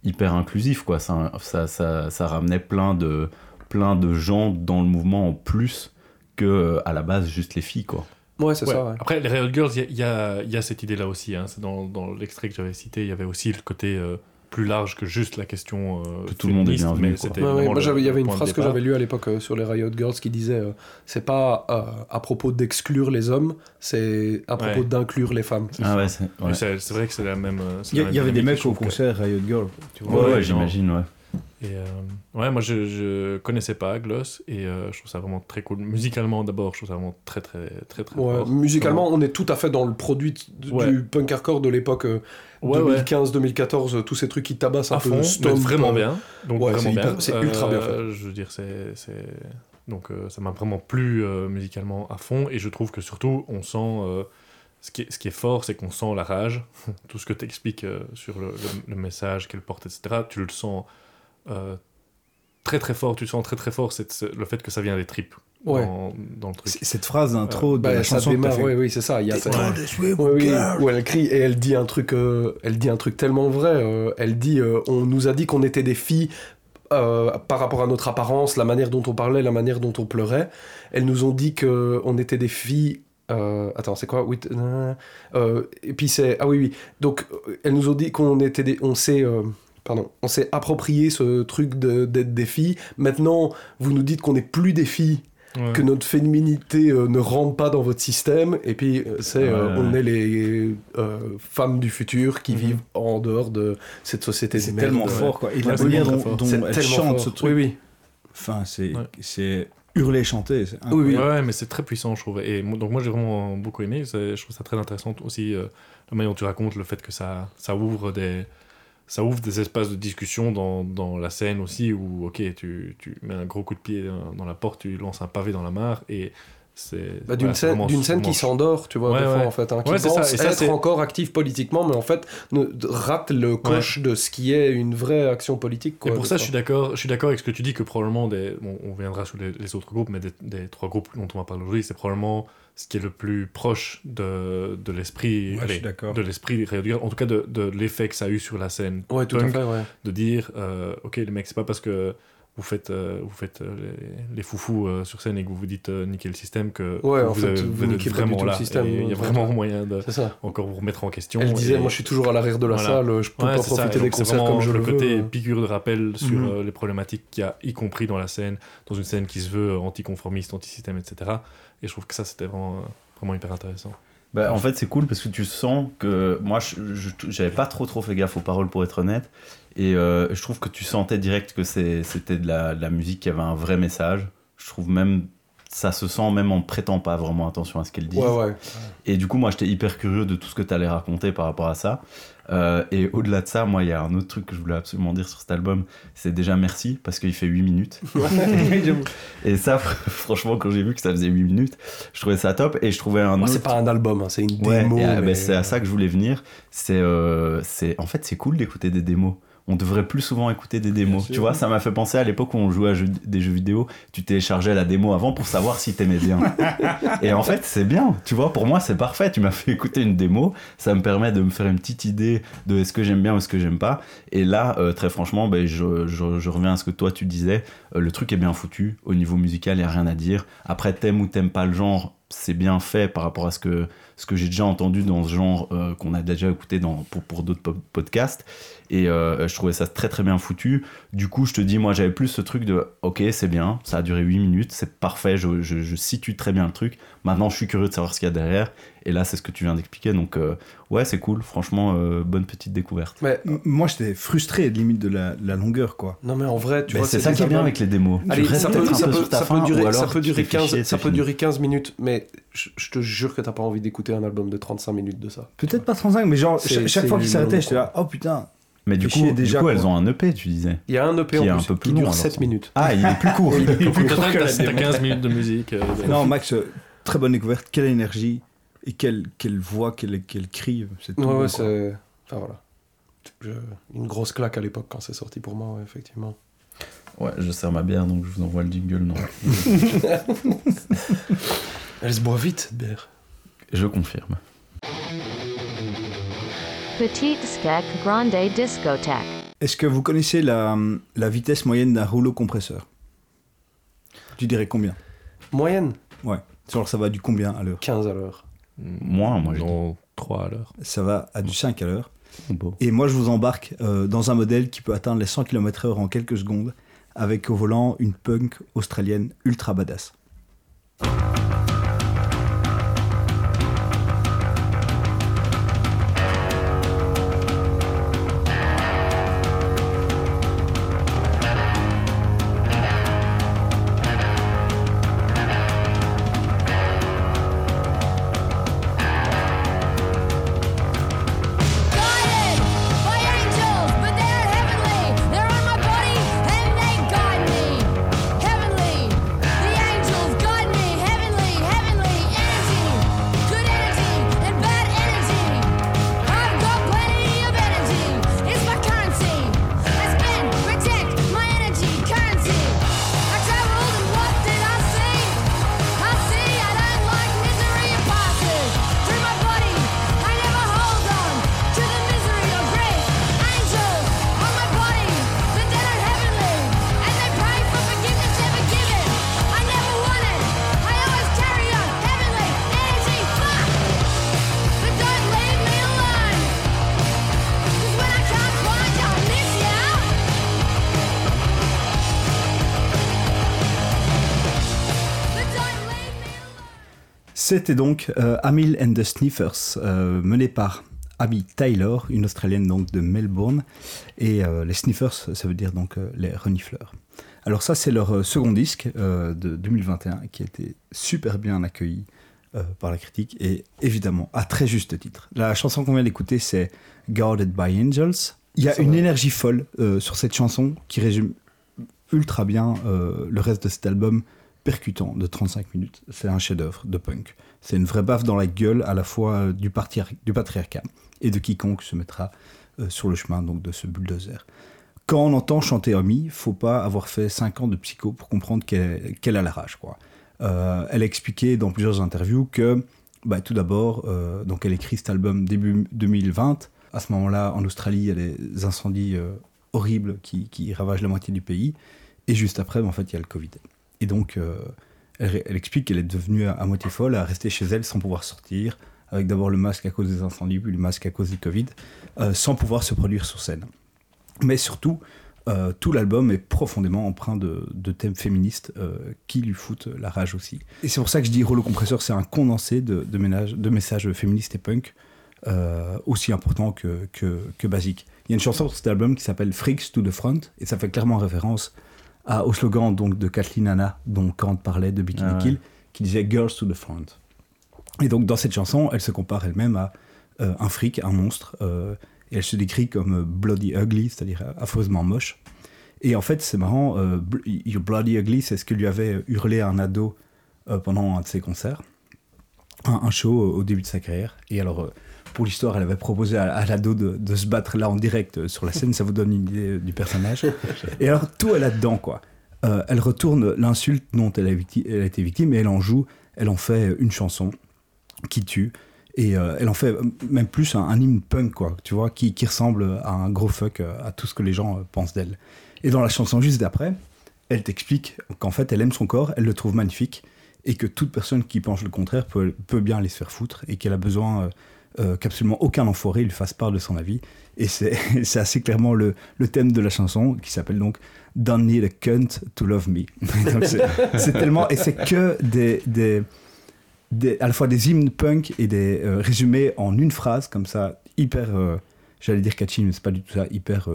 hyper inclusif, quoi. Ça, ça, ça, ça, ramenait plein de, plein de gens dans le mouvement en plus que à la base juste les filles, quoi. Ouais, c'est ça. Après, les Riot Girls, il y, y, a cette idée-là aussi. Hein. Dans, dans l'extrait que j'avais cité, il y avait aussi le côté plus large que juste la question euh, Que tout le monde est bienvenu, Ouais, moi, il y avait une phrase que j'avais lue à l'époque euh, sur les Riot Girls qui disait euh, c'est pas euh, à propos d'exclure les hommes, c'est à propos Ouais. d'inclure les femmes. Ah ouais, c'est. Vrai que c'est la même. Il y, avait des mecs au que- concert Riot Girl. Tu vois. ouais, Ouais, ouais, non. j'imagine, ouais. Et euh, ouais, moi je, je connaissais pas Gloss et euh, je trouve ça vraiment très cool. Musicalement d'abord, je trouve ça vraiment très très très très Ouais, fort. musicalement, on est tout à fait dans le produit du punk hardcore de l'époque euh, Ouais, ouais. 2015-2014, euh, tous ces trucs qui tabassent un à peu. fond, stomp, vraiment bien. Donc ouais, vraiment c'est hyper- bien. c'est ultra bien fait. Euh, Je veux dire, c'est donc euh, ça m'a vraiment plu euh, musicalement à fond et je trouve que surtout on sent ce qui est, ce qui est fort, c'est qu'on sent la rage. Tout ce que tu expliques sur le, le- le message qu'elle porte, etc. Tu le sens très très fort. Tu sens très très fort cette- le fait que ça vient des tripes Ouais. dans, dans le truc. C- Cette phrase d'intro de bah, la ça chanson démarre, fait. oui, oui, c'est ça. Il y a cette- Ouais. Oui, oui, où elle crie et elle dit un truc, euh, elle dit un truc tellement vrai. euh, elle dit, euh, on nous a dit qu'on était des filles euh, par rapport à notre apparence, la manière dont on parlait, la manière dont on pleurait. Elles nous ont dit que on était des filles. euh, attends, c'est quoi? Oui, t- euh, euh, Et puis c'est ah oui oui. Donc euh, elles nous ont dit qu'on était des, on s'est euh, Pardon, on s'est approprié ce truc de- d'être des filles. Maintenant, vous nous dites qu'on n'est plus des filles Ouais. que notre féminité euh, ne rentre pas dans votre système et puis euh, c'est euh, Ouais, on est les euh, femmes du futur qui Mhm. vivent en dehors de cette société C'est tellement fort, quoi. Et la manière dont, dont C'est elle chante fort. ce truc, Oui oui. enfin, c'est Ouais. c'est hurler, chanter. c'est Oui, oui. Ouais, mais c'est très puissant, je trouve. Et donc moi, j'ai vraiment beaucoup aimé. C'est- Je trouve ça très intéressant aussi, euh, la manière dont tu racontes le fait que ça, ça ouvre des... Ça ouvre des espaces de discussion dans, dans la scène aussi où, ok, tu, tu mets un gros coup de pied dans, la porte, tu lances un pavé dans la mare et c'est... Bah, d'une scène, d'une scène qui s'endort, tu vois, Ouais, des fois, en fait, hein, qui c'est ça. pense Et ça, être c'est- encore actif politiquement, mais en fait ne, rate le coche de ce qui est une vraie action politique. Quoi, et pour ça, je suis d'accord. Je suis d'accord avec ce que tu dis que probablement des. Bon, on viendra sur les, les autres groupes, mais des, des trois groupes dont on va parler aujourd'hui, c'est probablement ce qui est le plus proche de, de l'esprit. Ouais. De l'esprit en tout cas de, de l'effet que ça a eu sur la scène. Ouais, tout à fait, ouais. De dire, euh, ok, les mecs, c'est pas parce que vous faites, euh, vous faites euh, les, les foufous euh, sur scène et que vous vous dites niquer le système que que en vous, fait, avez- vous vous êtes vraiment là. Il y a vraiment moyen de encore vous remettre en question. Elle disait, et- moi je suis toujours à l'arrière de la Voilà. salle, je peux pas profiter des concerts comme je le le côté piqûre de rappel sur Mhm. les problématiques qu'il y a, y compris dans la scène, dans une scène qui se veut anticonformiste, anti-système, etc. Et je trouve que ça, c'était vraiment, euh, vraiment hyper intéressant. Bah, en fait, c'est cool parce que tu sens que moi, j'avais pas trop trop fait gaffe aux paroles pour être honnête. Et euh, je trouve que tu sentais direct que c'est- c'était de la, de la musique qui avait un vrai message. Je trouve même, ça se sent même en prêtant pas vraiment attention à ce qu'elle dit. Ouais, ouais. Et du coup, moi, j'étais hyper curieux de tout ce que tu allais raconter par rapport à ça. Euh, et au-delà de ça, moi, il y a un autre truc que je voulais absolument dire sur cet album. C'est déjà merci parce qu'il fait 8 minutes. et ça, franchement, quand j'ai vu que ça faisait 8 minutes, je trouvais ça top. Et je trouvais un Moi, autre. c'est pas un album, hein, c'est une Ouais, démo. ah, bah, mais- c'est à ça que je voulais venir. C'est, euh, c'est, en fait, c'est cool d'écouter des démos. On devrait plus souvent écouter des démos. Tu vois, ça m'a fait penser à l'époque où on jouait à jeux- des jeux vidéo. Tu téléchargeais la démo avant pour savoir si t'aimais bien. et en fait, c'est bien. Tu vois, pour moi, c'est parfait. Tu m'as fait écouter une démo. Ça me permet de me faire une petite idée de est-ce que j'aime bien ou est-ce que j'aime pas. Et là, euh, très franchement, ben, je, je- je reviens à ce que toi tu disais. Euh, le truc est bien foutu. Au niveau musical, il n'y a rien à dire. Après, t'aimes ou t'aimes pas le genre, c'est bien fait par rapport à ce que, ce que j'ai déjà entendu dans ce genre euh, qu'on a déjà écouté pour, d'autres po- podcasts. Et euh, je trouvais ça très très bien foutu. Du coup, je te dis, moi j'avais plus ce truc de ok, c'est bien, ça a duré 8 minutes, c'est parfait, je situe très bien le truc. Maintenant, je suis curieux de savoir ce qu'il y a derrière. Et là, c'est ce que tu viens d'expliquer. Donc, euh, ouais, c'est cool. Franchement, euh, bonne petite découverte. Mais Moi, j'étais frustré limite de la, la longueur, quoi. non, mais en vrai, tu Mais vois, c'est ça qui est bien avec les démos. Allez, ça peut, peut-être un ça peu peut- sur ta ça fin, peut durer, ou alors ça peut tu durer te fais 15, chier, ça c'est peut fini. durer 15 minutes, mais je, je te jure que t'as pas envie d'écouter un album de 35 minutes de ça. Peut-être pas 35, mais genre, chaque, fois qu'il long, s'arrêtait, j'étais là, oh putain. Mais du coup, déjà, du coup elles ont un EP, tu disais. Il y a un EP Qui est en un plus peu plus qui long, dure alors, 7 ça. minutes. Ah, il est plus court. Au total, que la t'as t'as démo. 15 minutes de musique. euh, Non, Max, euh, très bonne découverte. Quelle énergie et quelle, quelle voix, quelle, quelle cri. C'est tout. Ouais, ouais, c'est. Enfin voilà. Je- Une grosse claque à l'époque quand c'est sorti pour moi, ouais, effectivement. Ouais, je sers ma bière, donc je vous envoie le jingle, non. Elle se boit vite, cette bière. je confirme. Petite skek grande discothèque. Est-ce que vous connaissez la, la vitesse moyenne d'un rouleau compresseur? Tu dirais combien? Moyenne, Ouais. Genre, ça va du combien à l'heure? 15 à l'heure. Moins, moi, je Non, 3 à l'heure. Ça va à du 5 à l'heure. Et moi, je vous embarque euh, dans un modèle qui peut atteindre les 100 km/h en quelques secondes, avec au volant une punk australienne ultra badass. C'était donc euh, Amil and the Sniffers, euh, mené par Abby Taylor, une Australienne donc de Melbourne. Et euh, les Sniffers, ça veut dire donc euh, les renifleurs. Alors ça, c'est leur second disque de 2021 qui a été super bien accueilli par la critique et évidemment à très juste titre. La chanson qu'on vient d'écouter, c'est Guarded by Angels. Il y a Ça une va. énergie folle sur cette chanson qui résume ultra bien le reste de cet album percutant de 35 minutes. C'est un chef-d'œuvre de punk. C'est une vraie baffe dans la gueule à la fois euh, du, patriarcat et de quiconque se mettra euh, sur le chemin donc de ce bulldozer. Quand on entend chanter Omi, faut pas avoir fait 5 ans de psycho pour comprendre qu'elle a la rage. Euh, elle a expliqué dans plusieurs interviews que, bah, tout d'abord, donc elle écrit cet album début 2020. À ce moment-là, en Australie, il y a des incendies horribles qui, qui ravagent la moitié du pays. Et juste après, bah, en fait, il y a le Covid. Et donc, euh, elle, explique qu'elle est devenue à, moitié folle, à rester chez elle sans pouvoir sortir, avec d'abord le masque à cause des incendies, puis le masque à cause du Covid, euh, sans pouvoir se produire sur scène. Mais surtout, euh, tout l'album est profondément empreint de, thèmes féministes qui lui foutent la rage aussi. Et c'est pour ça que je dis Rollo Compresseur, c'est un condensé de, messages féministes et punk, aussi important que, que, que basique. Il y a une chanson sur cet album qui s'appelle Freaks to the Front, et ça fait clairement référence à, au slogan donc, de Kathleen Hanna, dont Kant parlait de Bikini Ah ouais. Kill, qui disait Girls to the Front. Et donc dans cette chanson, elle se compare elle-même à euh, un fric, un monstre, euh, et elle se décrit comme euh, bloody ugly, c'est-à-dire affreusement moche. Et en fait, c'est marrant, euh, You're bloody ugly, c'est ce que lui avait hurlé un ado pendant un de ses concerts, un, un show au début de sa carrière. Et alors, pour l'histoire, elle avait proposé à, à l'ado de, se battre là en direct euh, sur la scène, ça vous donne une idée euh, du personnage. Et alors, tout est là-dedans, quoi. Euh, elle retourne l'insulte dont elle a, été victime et elle en joue, elle en fait une chanson qui tue. Et elle en fait même plus un, un hymne punk, quoi, tu vois, qui, ressemble à un gros fuck à tout ce que les gens pensent d'elle. Et dans la chanson juste d'après, elle t'explique qu'en fait, elle aime son corps, elle le trouve magnifique, et que toute personne qui pense le contraire peut, peut bien aller se faire foutre, et qu'elle a besoin euh, qu'absolument aucun enfoiré lui fasse part de son avis. Et c'est assez clairement le, le thème de la chanson, qui s'appelle donc Don't need a cunt to love me. C'est tellement. Et c'est que des, des, des- à la fois des hymnes punk et des euh, résumés en une phrase, comme ça, hyper. euh, J'allais dire catchy, mais c'est pas du tout ça, hyper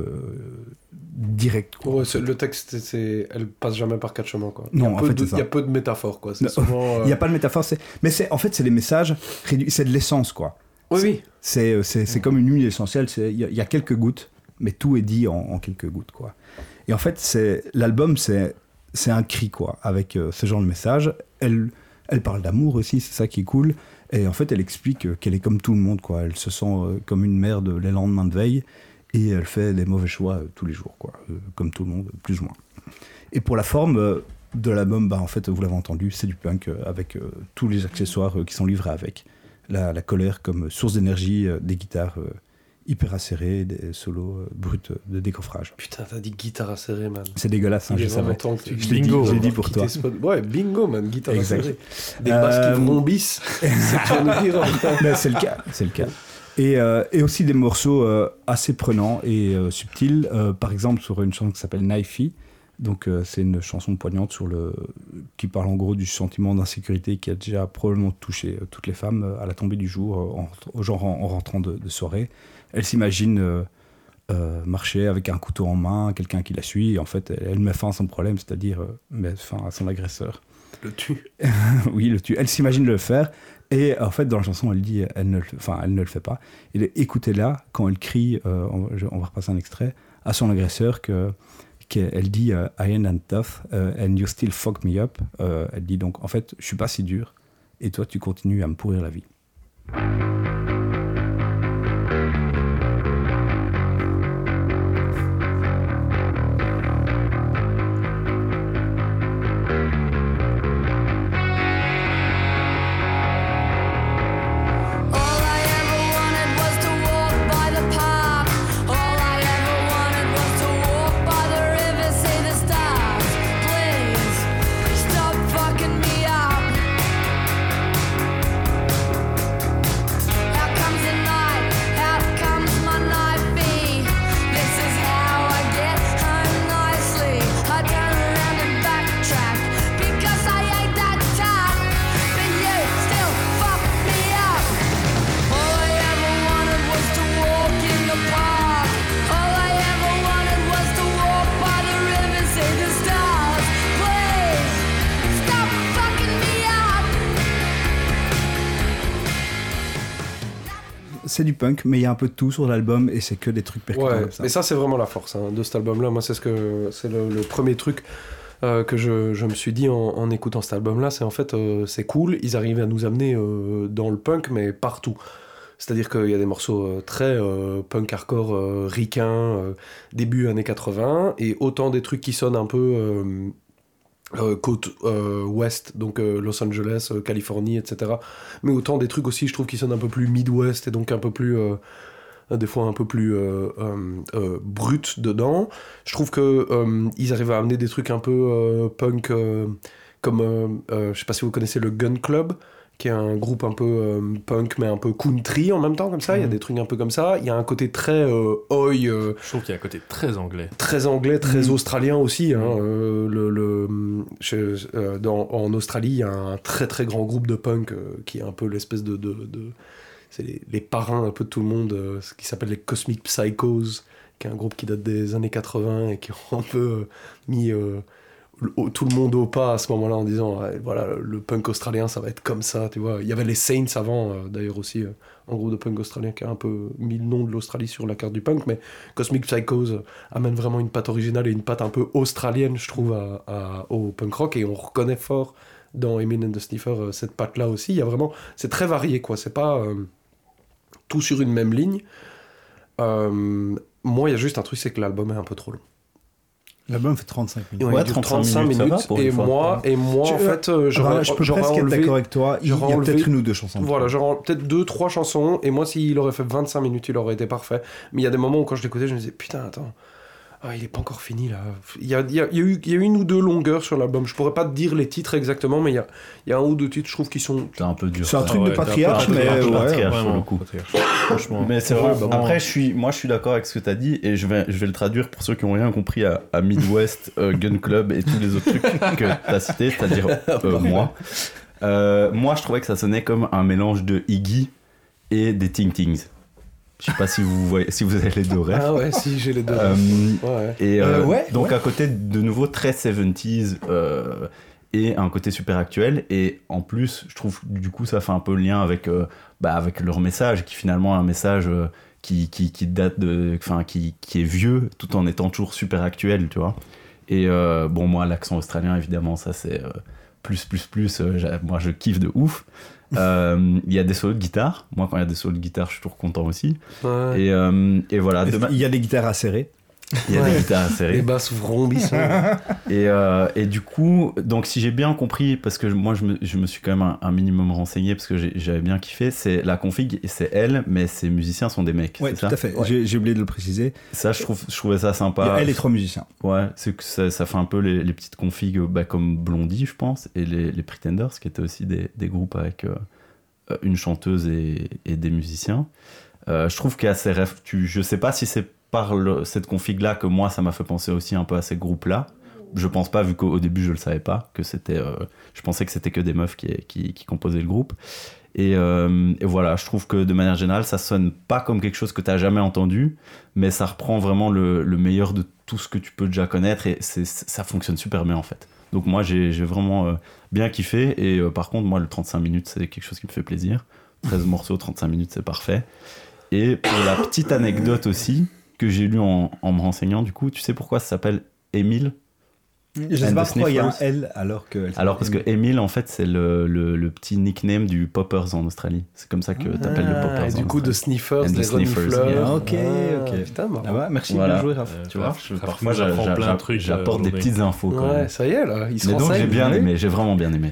direct. quoi. Ouais, c'est- le texte, c'est, elle passe jamais par quatre chemins, quoi. Non, en fait. Il y a peu de métaphores, quoi. Souvent. Il n'y a pas de métaphore, mais c'est en fait c'est des messages réduits, c'est de l'essence quoi. Oui, oui. C'est euh, c'est c'est comme une huile essentielle, il y, a- il y a quelques gouttes, mais tout est dit en, en quelques gouttes quoi. Et en fait c'est l'album c'est c'est un cri quoi avec euh, ce genre de message. Elle elle parle d'amour aussi, c'est ça qui est cool. Et en fait elle explique euh, qu'elle est comme tout le monde quoi. Elle se sent euh, comme une merde les lendemains de veille et elle fait des mauvais choix euh, tous les jours quoi, comme tout le monde plus ou moins. Et pour la forme de l'album, bah, en fait, vous l'avez entendu, c'est du punk avec tous les accessoires qui sont livrés avec. La, la colère comme source d'énergie, euh, des guitares euh, hyper acérées, des solos euh, bruts de décoffrage. Putain, t'as dit guitare acérée, man. C'est dégueulasse, hein, je savais. temps que tu- Je l'ai dit, je pour toi. Ouais, bingo, man, guitare Exact. acérée. Des Euh, basses qui vrombissent. c'est ce le cas, c'est le cas. Et, euh, et aussi des morceaux euh, assez prenants et subtils. Par exemple, sur une chanson qui s'appelle Knifey. Donc, euh, c'est une chanson poignante sur le, qui parle en gros du sentiment d'insécurité qui a déjà probablement touché euh, toutes les femmes euh, à la tombée du jour, en, au genre en, en rentrant de, de soirée. Elle s'imagine euh, euh, marcher avec un couteau en main, quelqu'un qui la suit. Et en fait, elle, elle met fin à son problème, c'est-à-dire met fin à son agresseur. Le tue. oui, le tue. Elle s'imagine le faire. Et en fait, dans la chanson, elle dit, elle ne le, fait- enfin, elle ne le fait pas. Et écoutez-la quand elle crie, on, je- on va repasser un extrait, à son agresseur que qu'elle dit euh, I ain't tough euh, and you still fuck me up. Euh, elle dit donc en fait je suis pas si dur et toi tu continues à me pourrir la vie. Punk mais il y a un peu de tout sur l'album et c'est que des trucs percutants Ouais, comme ça. mais ça c'est vraiment la force hein, de cet album-là. Moi, c'est ce que c'est le, le premier truc euh, que je, je me suis dit en, en écoutant cet album-là, c'est en fait euh, c'est cool. Ils arrivent à nous amener euh, dans le punk, mais partout. C'est-à-dire qu'il y a des morceaux très punk hardcore euh, début années 80, et autant des trucs qui sonnent un peu euh, côte euh, ouest, donc euh, Los Angeles, Californie, etc. Mais autant des trucs aussi, je trouve, qui sonnent un peu plus Midwest et donc un peu plus. des fois un peu plus brut dedans. Je trouve que ils arrivent à amener des trucs un peu punk, comme je sais pas si vous connaissez le Gun Club, qui est un groupe un peu euh, punk mais un peu country en même temps comme ça. Il y a des trucs un peu comme ça. Il y a un côté très euh, oi. euh, Je trouve qu'il y a un côté très anglais. très anglais, très australien aussi. hein. Euh, le, le- je- dans- en Australie, il y a un très très grand groupe de punk qui est un peu l'espèce de, de, de- c'est les, les parrains un peu de tout le monde, ce qui s'appelle les Cosmic Psychos, qui est un groupe qui date des années 80 et qui ont un peu mis tout le monde au pas à ce moment-là en disant voilà le punk australien ça va être comme ça tu vois. Il y avait les Saints avant euh, d'ailleurs aussi euh, un groupe de punk australien qui a un peu mis le nom de l'Australie sur la carte du punk mais Cosmic Psychos euh, amène vraiment une patte originale et une patte un peu australienne je trouve à- au punk rock. Et on reconnaît fort dans Emin and the Sniffer euh, cette patte là aussi. Il y a vraiment c'est très varié quoi. C'est pas euh, tout sur une même ligne. Euh, moi il y a juste un truc c'est que l'album est un peu trop long L'album fait 35 minutes. Ouais, Ouais, il dure 35 35 minutes, minutes, ça va pour et, fois. moi, et moi, en Je- fait, euh, j'aurais je peux presque être enlevé... d'accord avec toi. Il y a enlevé- peut-être une ou deux chansons. Voilà, j'aurais peut-être deux, trois chansons, et moi, s'il aurait fait 25 minutes, il aurait été parfait. Mais il y a des moments où, quand je l'écoutais, je me disais, putain, attends, ah, il est pas encore fini, là. Il y a, il y a- il y a eu, il y a eu une ou deux longueurs sur l'album. Je pourrais pas te dire les titres exactement, mais il y a, il y a un ou deux titres, je trouve, qui sont... C'est un peu dur. C'est un truc de patriarche, mais pas- ouais, patriarche, ouais. sur le coup. Franchement. Mais c'est vrai. Après, je suis, moi, je suis d'accord avec ce que tu as dit et je vais, je vais le traduire pour ceux qui n'ont rien compris à, à Midwest, euh, Gun Club et tous les autres trucs que tu as cités, c'est-à-dire euh, moi. Euh, moi, je trouvais que ça sonnait comme un mélange de Iggy et des Ting Tings. Je sais pas si vous voyez, si vous avez les deux rêves. Ah ouais, si, j'ai les deux. Euh, Ouais. Et euh, ouais, donc ouais. à côté de nouveau très 70s euh, et un côté super actuel et en plus je trouve du coup ça fait un peu le lien avec euh, bah, avec leur message qui finalement est un message euh, qui, qui, qui date de enfin qui, qui est vieux tout en étant toujours super actuel tu vois et bon moi l'accent australien évidemment ça c'est plus plus plus euh, moi je kiffe de ouf Euh, il y a des solos de guitare moi quand il y a des solos de guitare je suis toujours content aussi Ouais. et, euh, et voilà demain Il y a des guitares à serrer? Il y a Ouais. des guitares serrées Les basses vrombissent. et, euh, et du coup, donc si j'ai bien compris, parce que moi je me, je me suis quand même un, un minimum renseigné, parce que j'avais bien kiffé, c'est la config, et c'est elle, mais ses musiciens sont des mecs. Ouais, tout ça à fait. Ouais. J'ai oublié de le préciser. Ça, je, trouve, je trouvais ça sympa. a elle et trois musiciens. Ouais, c'est que ça, ça fait un peu les, les petites configs bah, comme Blondie, je pense, et les, les Pretenders, qui étaient aussi des, des groupes avec, euh, euh, une chanteuse et, et des musiciens. Euh, je trouve qu'il y a ces ref- tu, je sais pas si c'est cette config là que moi ça m'a fait penser aussi un peu à ces groupes là. Je pense pas, vu qu'au au début je le savais pas, que c'était. euh, je pensais que c'était que des meufs qui, qui, composaient le groupe. Et, euh, et voilà, je trouve que de manière générale, ça sonne pas comme quelque chose que tu jamais entendu, mais ça reprend vraiment le, le meilleur de tout ce que tu peux déjà connaître et ça fonctionne super bien en fait. Donc moi j'ai, vraiment euh, bien kiffé et par contre moi le 35 minutes c'est quelque chose qui me fait plaisir. 13 morceaux, 35 minutes c'est parfait. Et pour la petite anecdote aussi que j'ai lu en, en me renseignant du coup, tu sais pourquoi ça s'appelle Émile Je sais pas pourquoi il y a un. L alors que. Alors parce que Emile en fait c'est le, le, le petit nickname du Poppers en Australie. C'est comme ça que t'appelles le Ah, Poppers. Et en du coup, de. Sniffers, des Sniffers, yeah. Ok, Ah, ok. Putain, marrant. Ah ouais, merci, Voilà. bien joué, Raph. Euh, Tu vois, je- Raph parfois nous j'a- apprend j'a- plein de trucs, j'apporte euh, des petites infos quand Ouais, même. ça y est, là, il se Mais donc j'ai bien aimé, j'ai vraiment bien aimé.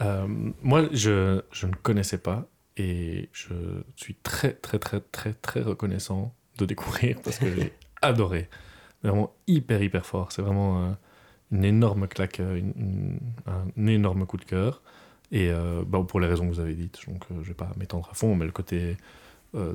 Euh, moi, je, je ne connaissais pas et je suis très, très, très, très, très reconnaissant de découvrir parce que j'ai adoré. Vraiment hyper, hyper fort. C'est vraiment euh, une énorme claque, euh, un énorme coup de cœur. Et euh, bah, pour les raisons que vous avez dites, donc je vais pas m'étendre à fond, mais le côté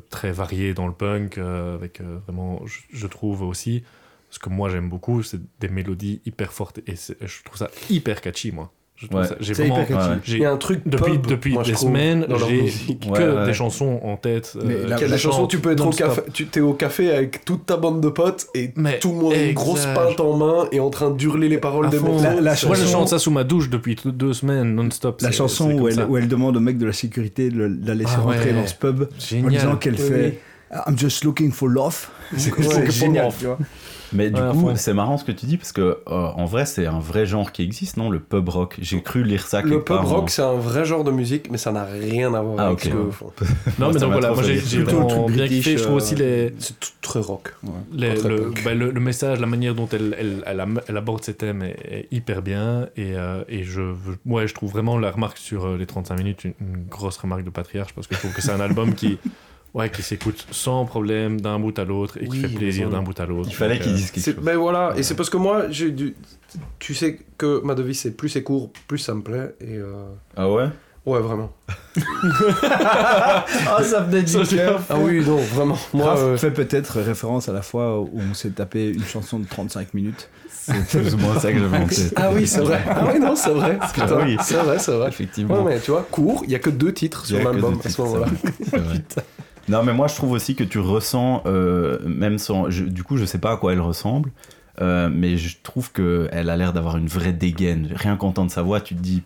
très varié dans le punk, avec vraiment, je, trouve aussi, ce que moi j'aime beaucoup, c'est des mélodies hyper fortes et c'est- je trouve ça hyper catchy, moi. Ouais. j'ai C'est vraiment. Ouais. Il y a un truc depuis, pop, depuis moi, des trouve, semaines, j'ai que ouais. des chansons en tête. euh, Mais des chansons, tu peux être au café, tu t'es au café avec toute ta bande de potes et Mais tout le monde une grosse pinte en main et en train d'hurler les paroles des. La- la Moi, je chante ça sous ma douche depuis deux semaines, non-stop. La chanson où elle, ça. où elle demande au mec de la sécurité de la laisser Ah rentrer ouais. dans ce pub en disant qu'elle Oui, fait I'm just looking for love. C'est Ouais, génial. tu vois. Mais du Ouais, coup, c'est marrant ce que tu dis parce que euh, en vrai, c'est un vrai genre qui existe, non Le pub rock? J'ai cru lire ça Le quelque pub en- rock, c'est un vrai genre de musique, mais ça n'a rien à voir Ah, avec ok. ce que font. Non, mais donc voilà, moi j'ai. Plutôt le truc bien kiffé. Je trouve euh, aussi les, C'est tout très rock. les- le, bah, le, le message, la manière dont elle, elle, elle, am- elle aborde ses thèmes est, est hyper bien. Et, euh, et je, ouais, je trouve vraiment la remarque sur euh, les 35 minutes une, une grosse remarque de patriarche parce que je trouve que c'est un album qui, ouais, qui s'écoute sans problème d'un bout à l'autre et qui fait plaisir mais d'un bout à l'autre. Il fallait qu'ils euh, disent quelque chose. Ben voilà, et c'est parce que moi, j'ai du... tu sais que ma devise c'est plus c'est court, plus ça me plaît. Et euh, Ah ouais? Ouais, vraiment. Ah, ça venait du cœur. Ah oui, non, vraiment. Moi, Raph euh, fait peut-être référence à la fois où on s'est tapé une chanson de 35 minutes. C'est plus ou moins ça que j'avais en tête. Ah oui, c'est vrai. Ah oui, non, c'est vrai. Putain, oui. c'est vrai, c'est vrai. Effectivement. Ouais, mais tu vois, court, il y a que deux titres sur l'album à ce moment-là. Non, mais moi je trouve aussi que tu ressens, euh, même sans. je- du coup, je sais pas à quoi elle ressemble, euh, mais je trouve qu'elle a l'air d'avoir une vraie dégaine. Rien qu'entendre sa voix, tu te dis,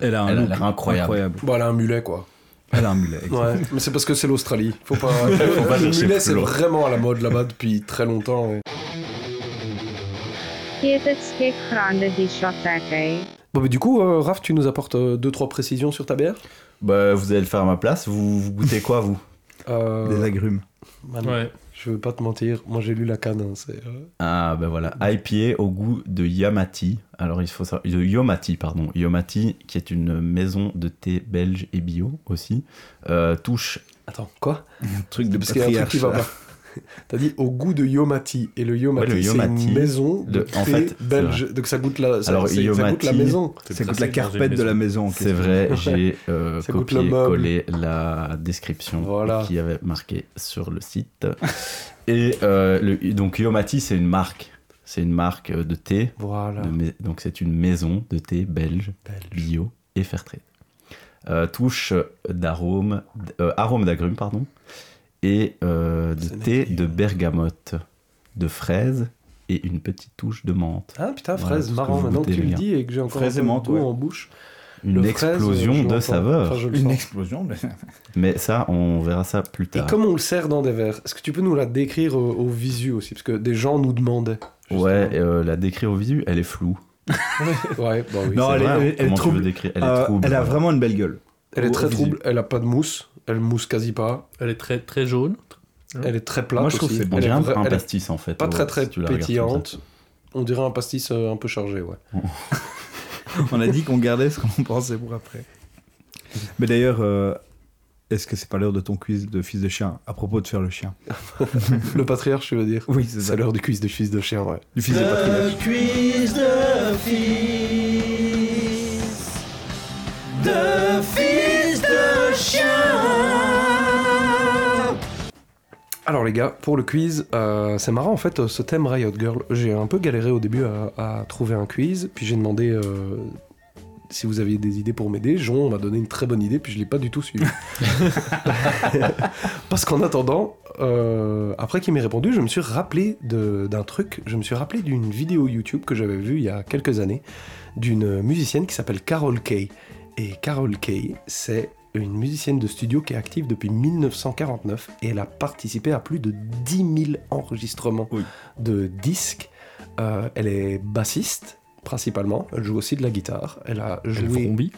Elle a un elle a look l'air incroyable. Bon, elle a un mulet, quoi. Elle a un mulet. Ouais, mais c'est parce que c'est l'Australie. Faut pas. pas le mulet, c'est vraiment à la mode là-bas depuis très longtemps. et- discothèque. Bon, mais du coup, euh, Raph, tu nous apportes euh, deux, trois précisions sur ta bière? Bah, vous allez le faire à ma place. Vous, vous goûtez quoi, vous? Euh, Des agrumes. bah Ouais. Je veux pas te mentir, moi j'ai lu la canne. hein, euh, Ah, ben voilà. IPA au goût de Yamati. Alors, il faut savoir. De Yomati, pardon. Yomati, qui est une maison de thé belge et bio aussi. Euh, touche. Attends, quoi? Un truc de Parce qu'il y a un truc qui va pas. T'as dit au goût de Yomati. Et le Yomati, Ouais, c'est une maison de thé en fait, belge. Donc ça goûte la, ça, Alors, c'est- ça goûte la maison. Ça placé la carpette de la maison. C'est vrai, j'ai euh, goûte copié-collé la description Voilà. qui avait marqué sur le site. Et euh, le- donc Yomati, c'est une marque. C'est une marque euh, de thé. Voilà. de donc c'est une maison de thé belge, bio et fair trade. Euh, touche d'arôme, euh, arôme d'agrumes, pardon, et euh, de thé de bergamote, de fraise et une petite touche de menthe. Ah putain, Voilà, fraise, que marrant. Maintenant que tu le dis et que j'ai encore Fraise un et menthe, le goût ouais. en bouche. Une le explosion de saveurs. Enfin, Une sens. explosion. mais- Mais ça, on verra ça plus Et tard. comme on le sert dans des verres, est-ce que tu peux nous la décrire au, au visu aussi? Parce que des gens nous demandaient. Ouais, euh, la décrire au visu, elle est floue. Ouais, bah oui. Non, c'est elle est- elle est Comment tu trouble. veux décrire? Elle est Euh, trouble. elle a voilà. vraiment une belle gueule. Elle est très trouble, elle a pas de mousse, elle mousse quasi pas, Elle est très, très jaune. elle est très plate Moi, je trouve aussi. que c'est Elle est un, vra- pastis en fait. pas ouais, très très si pétillante. On dirait un pastis euh, un peu chargé, ouais. On a dit qu'on gardait ce qu'on pensait pour après. Mais d'ailleurs, euh, est-ce que c'est pas l'heure de ton quiz de fils de chien à propos de faire le chien Le patriarche, tu veux dire Oui, c'est ça. C'est l'heure du quiz de fils de chien, ouais. Du fils de patriarche. quiz de fils Alors les gars, pour le quiz, euh, c'est marrant en fait ce thème Riot Girl. J'ai un peu galéré au début à, à trouver un quiz, puis j'ai demandé euh, si vous aviez des idées pour m'aider. Jean m'a donné une très bonne idée, puis je l'ai pas du tout suivi. Parce qu'en attendant, euh, après qu'il m'ait répondu, je me suis rappelé d'un truc. Je me suis rappelé d'une vidéo YouTube que j'avais vue il y a quelques années d'une musicienne qui s'appelle Carol Kay. Et Carol Kay, c'est une musicienne de studio qui est active depuis 1949 et elle a participé à plus de 10 000 enregistrements de disques. Euh, elle est bassiste principalement, elle joue aussi de la guitare. Elle a joué. vrombit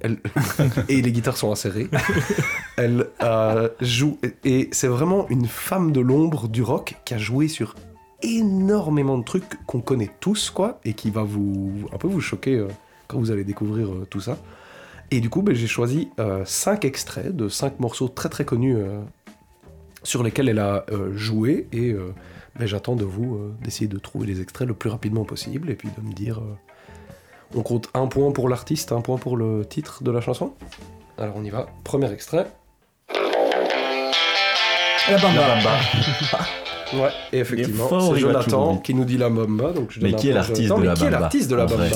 Elle- et les guitares sont acérées. Elle euh, joue et c'est vraiment une femme de l'ombre du rock qui a joué sur énormément de trucs qu'on connaît tous quoi et qui va vous un peu vous choquer euh, quand vous allez découvrir euh, tout ça. Et du coup, ben, j'ai choisi 5 extraits de 5 morceaux très très connus euh, sur lesquels elle a euh, joué et euh, ben, j'attends de vous euh, d'essayer de trouver les extraits le plus rapidement possible et puis de me dire euh, on compte un point pour l'artiste, un point pour le titre de la chanson. Alors on y va. Premier extrait. La bamba. La bamba. Ouais, et effectivement, c'est Jonathan qui nous dit la bamba. Donc je Mais qui est l'artiste de Mais la qui est bamba l'artiste de la bamba.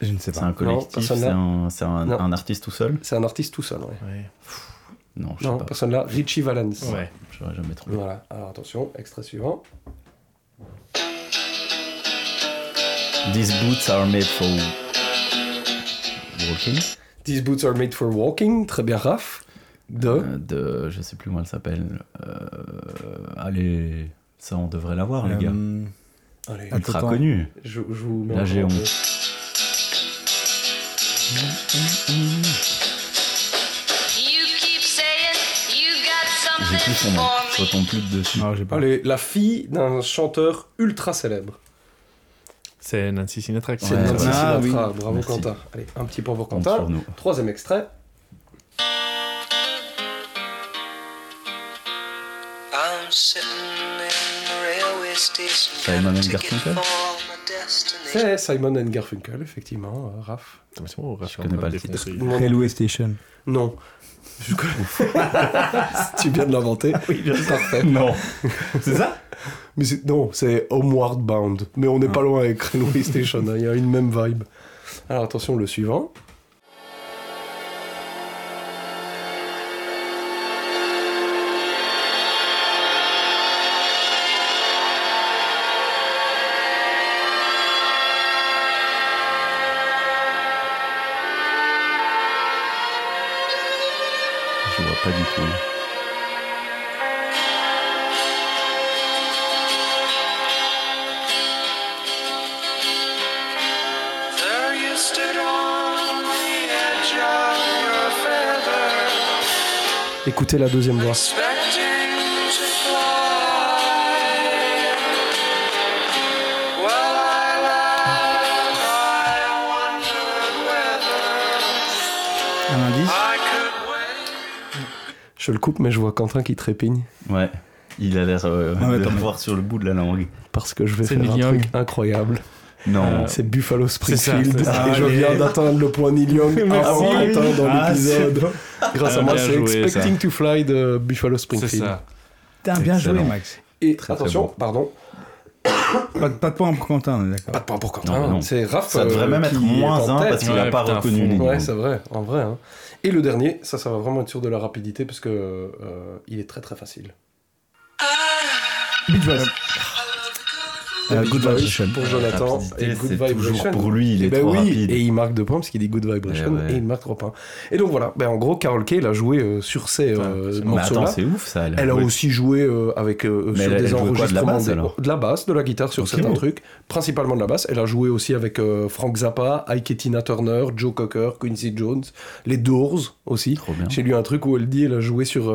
Je ne sais C'est pas. un collectif, c'est un, c'est un, Non. un artiste tout seul C'est un artiste tout seul, ouais. Non, je sais Non, pas. personne là. Richie Valens. Ouais. J'aurais jamais trouvé. Voilà, alors attention, extrait suivant. These boots are made for walking. These boots are made for walking, très bien, Raph. De. Euh, de, je sais plus comment elle s'appelle. Euh, allez, ça on devrait l'avoir les gars. Euh, Allez, Ultra connu. je, je vous mets Là, j'ai honte. J'ai plus son nom. Je retombe plus dessus. Non, j'ai pas. Allez, la fille d'un chanteur ultra célèbre. C'est Nancy Sinatra. C'est Ouais, Nancy. Sinatra. Ah, oui. Bravo Merci. Quentin. Allez, un petit point pour Quentin. sur nous. Troisième extrait. Simon and Garfunkel? C'est Simon and Garfunkel, effectivement, euh, Raph. Je connais pas le titre. Railway Station. Non. Je connais- tu viens de l'inventer. Oui, Parfait. Non. C'est ça? Mais c'est- non, c'est Homeward Bound. Mais on n'est pas loin avec Railway Station. hein, Il y a une même vibe. Alors attention, le suivant. Écoutez la deuxième voix. Un indice Je le coupe, mais je vois Quentin qui trépigne. Ouais. Il a l'air euh, Ah ouais, de voir sur le bout de la langue. Parce que je vais faire un Young. truc incroyable. Non. Euh, C'est Buffalo ça, Springfield. c'est ça. et je Allez. viens d'atteindre le point Neil Young avant. Quentin dans Ah, l'épisode. C'est. Grâce à moi, c'est Expecting ça. to Fly de Buffalo C'est Springfield. ça. Putain, bien joué. Max. Et Très, très attention, bon. pardon, Pas, de- pas de point pour Quentin, on est d'accord. pas de point pour Quentin. Non, non. C'est Raph. Ça devrait euh, même être qui est moins en 1 tête. parce qu'il a Ouais, pas reconnu les Ouais, c'est vrai, en vrai. hein. Et le dernier, ça, ça va vraiment être sur de la rapidité parce que euh, il est très très facile. Beach. Euh, Good Vibration. pour Jonathan Rapidité, et Good Vibration. pour lui, il Eh est ben trop oui, rapide. Et il marque deux points parce qu'il dit Good Vibration Eh ouais. et il marque trois points. Et donc voilà, ben, en gros, Carol Kay, elle a joué euh, sur ces euh, morceaux-là. c'est ouf ça. Elle a aussi joué euh, avec sur elle- des elle jouait quoi, de la enregistrements basse, des- alors de la basse, de la guitare sur certains trucs, principalement de la basse. Elle a joué aussi avec Frank Zappa, Ike et Tina Turner, Joe Cocker, Quincy Jones, les Doors aussi. J'ai lu un truc où elle dit elle a joué sur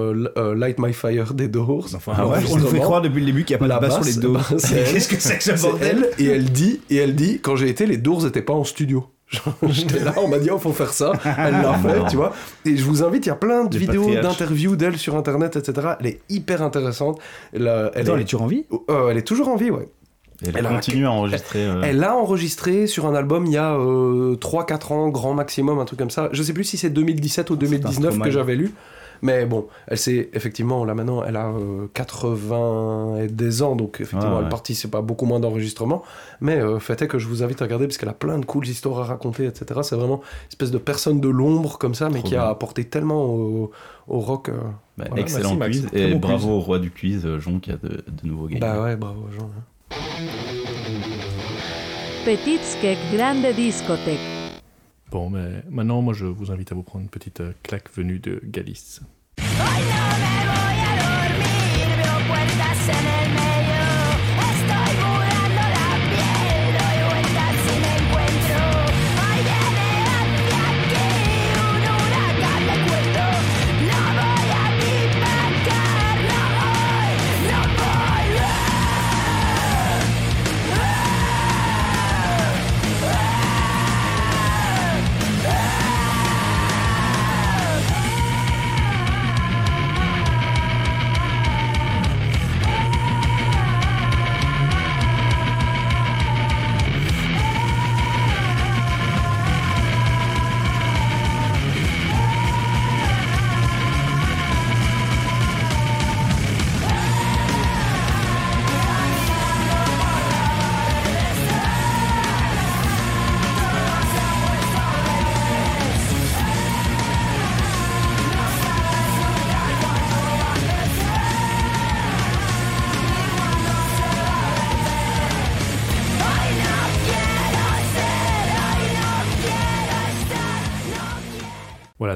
Light My Fire des Doors. Enfin, Ah ouais, on nous fait croire depuis le début qu'il n'y a pas de basse sur les dos. bah. Qu'est-ce que c'est que bordel elle et elle dit et elle dit quand j'ai été les Doors n'étaient pas en studio. J'étais là, on m'a dit, il faut faire ça. Elle l'a fait, tu vois. Et je vous invite, il y a plein de vidéos d'interviews d'elle sur internet, etc. Elle est hyper intéressante. Elle, a- elle, Attends, elle est, toujours en vie Euh, elle est toujours en vie, ouais. Elle, Elle a- continue à enregistrer. euh, Elle l'a enregistré sur un album il y a 3-4 ans, grand maximum, un truc comme ça. Je sais plus si c'est 2017 ou 2019 que instrumental. j'avais lu. Mais bon, elle s'est effectivement, là maintenant, elle a euh, 80 et des ans, donc effectivement, Ah, elle ouais. participe à beaucoup moins d'enregistrements. Mais euh, fait est que je vous invite à regarder parce qu'elle a plein de cool histoires à raconter, etc. C'est vraiment une espèce de personne de l'ombre comme ça, mais Trop qui a apporté tellement au, au rock. euh, Bah, voilà. excellent Merci, quiz et bon bravo quiz. au roi du quiz, euh, Jon, qui a de, de nouveaux gagnants. Bah ouais, bravo Jean. Petite skek grande discothèque. Bon, mais maintenant, moi, je vous invite à vous prendre une petite euh, claque venue de Galice.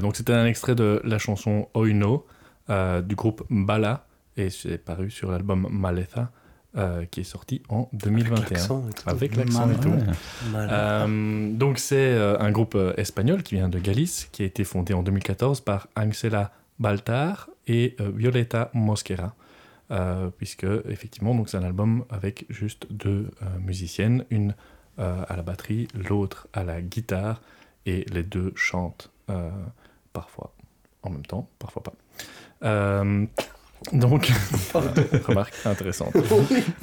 Donc c'était un extrait de la chanson Oino euh, du groupe Mbala et c'est paru sur l'album Maleza euh, qui est sorti en 2021. l'accent et tout. Avec l'accent et tout. Euh, donc c'est euh, un groupe euh, espagnol qui vient de Galice qui a été fondé en 2014 par Ángela Baltar et euh, Violeta Mosquera. Euh, puisque effectivement donc c'est un album avec juste deux euh, musiciennes, une euh, à la batterie, l'autre à la guitare, et les deux chantent euh, parfois en même temps, parfois pas. Euh, donc, remarque intéressante.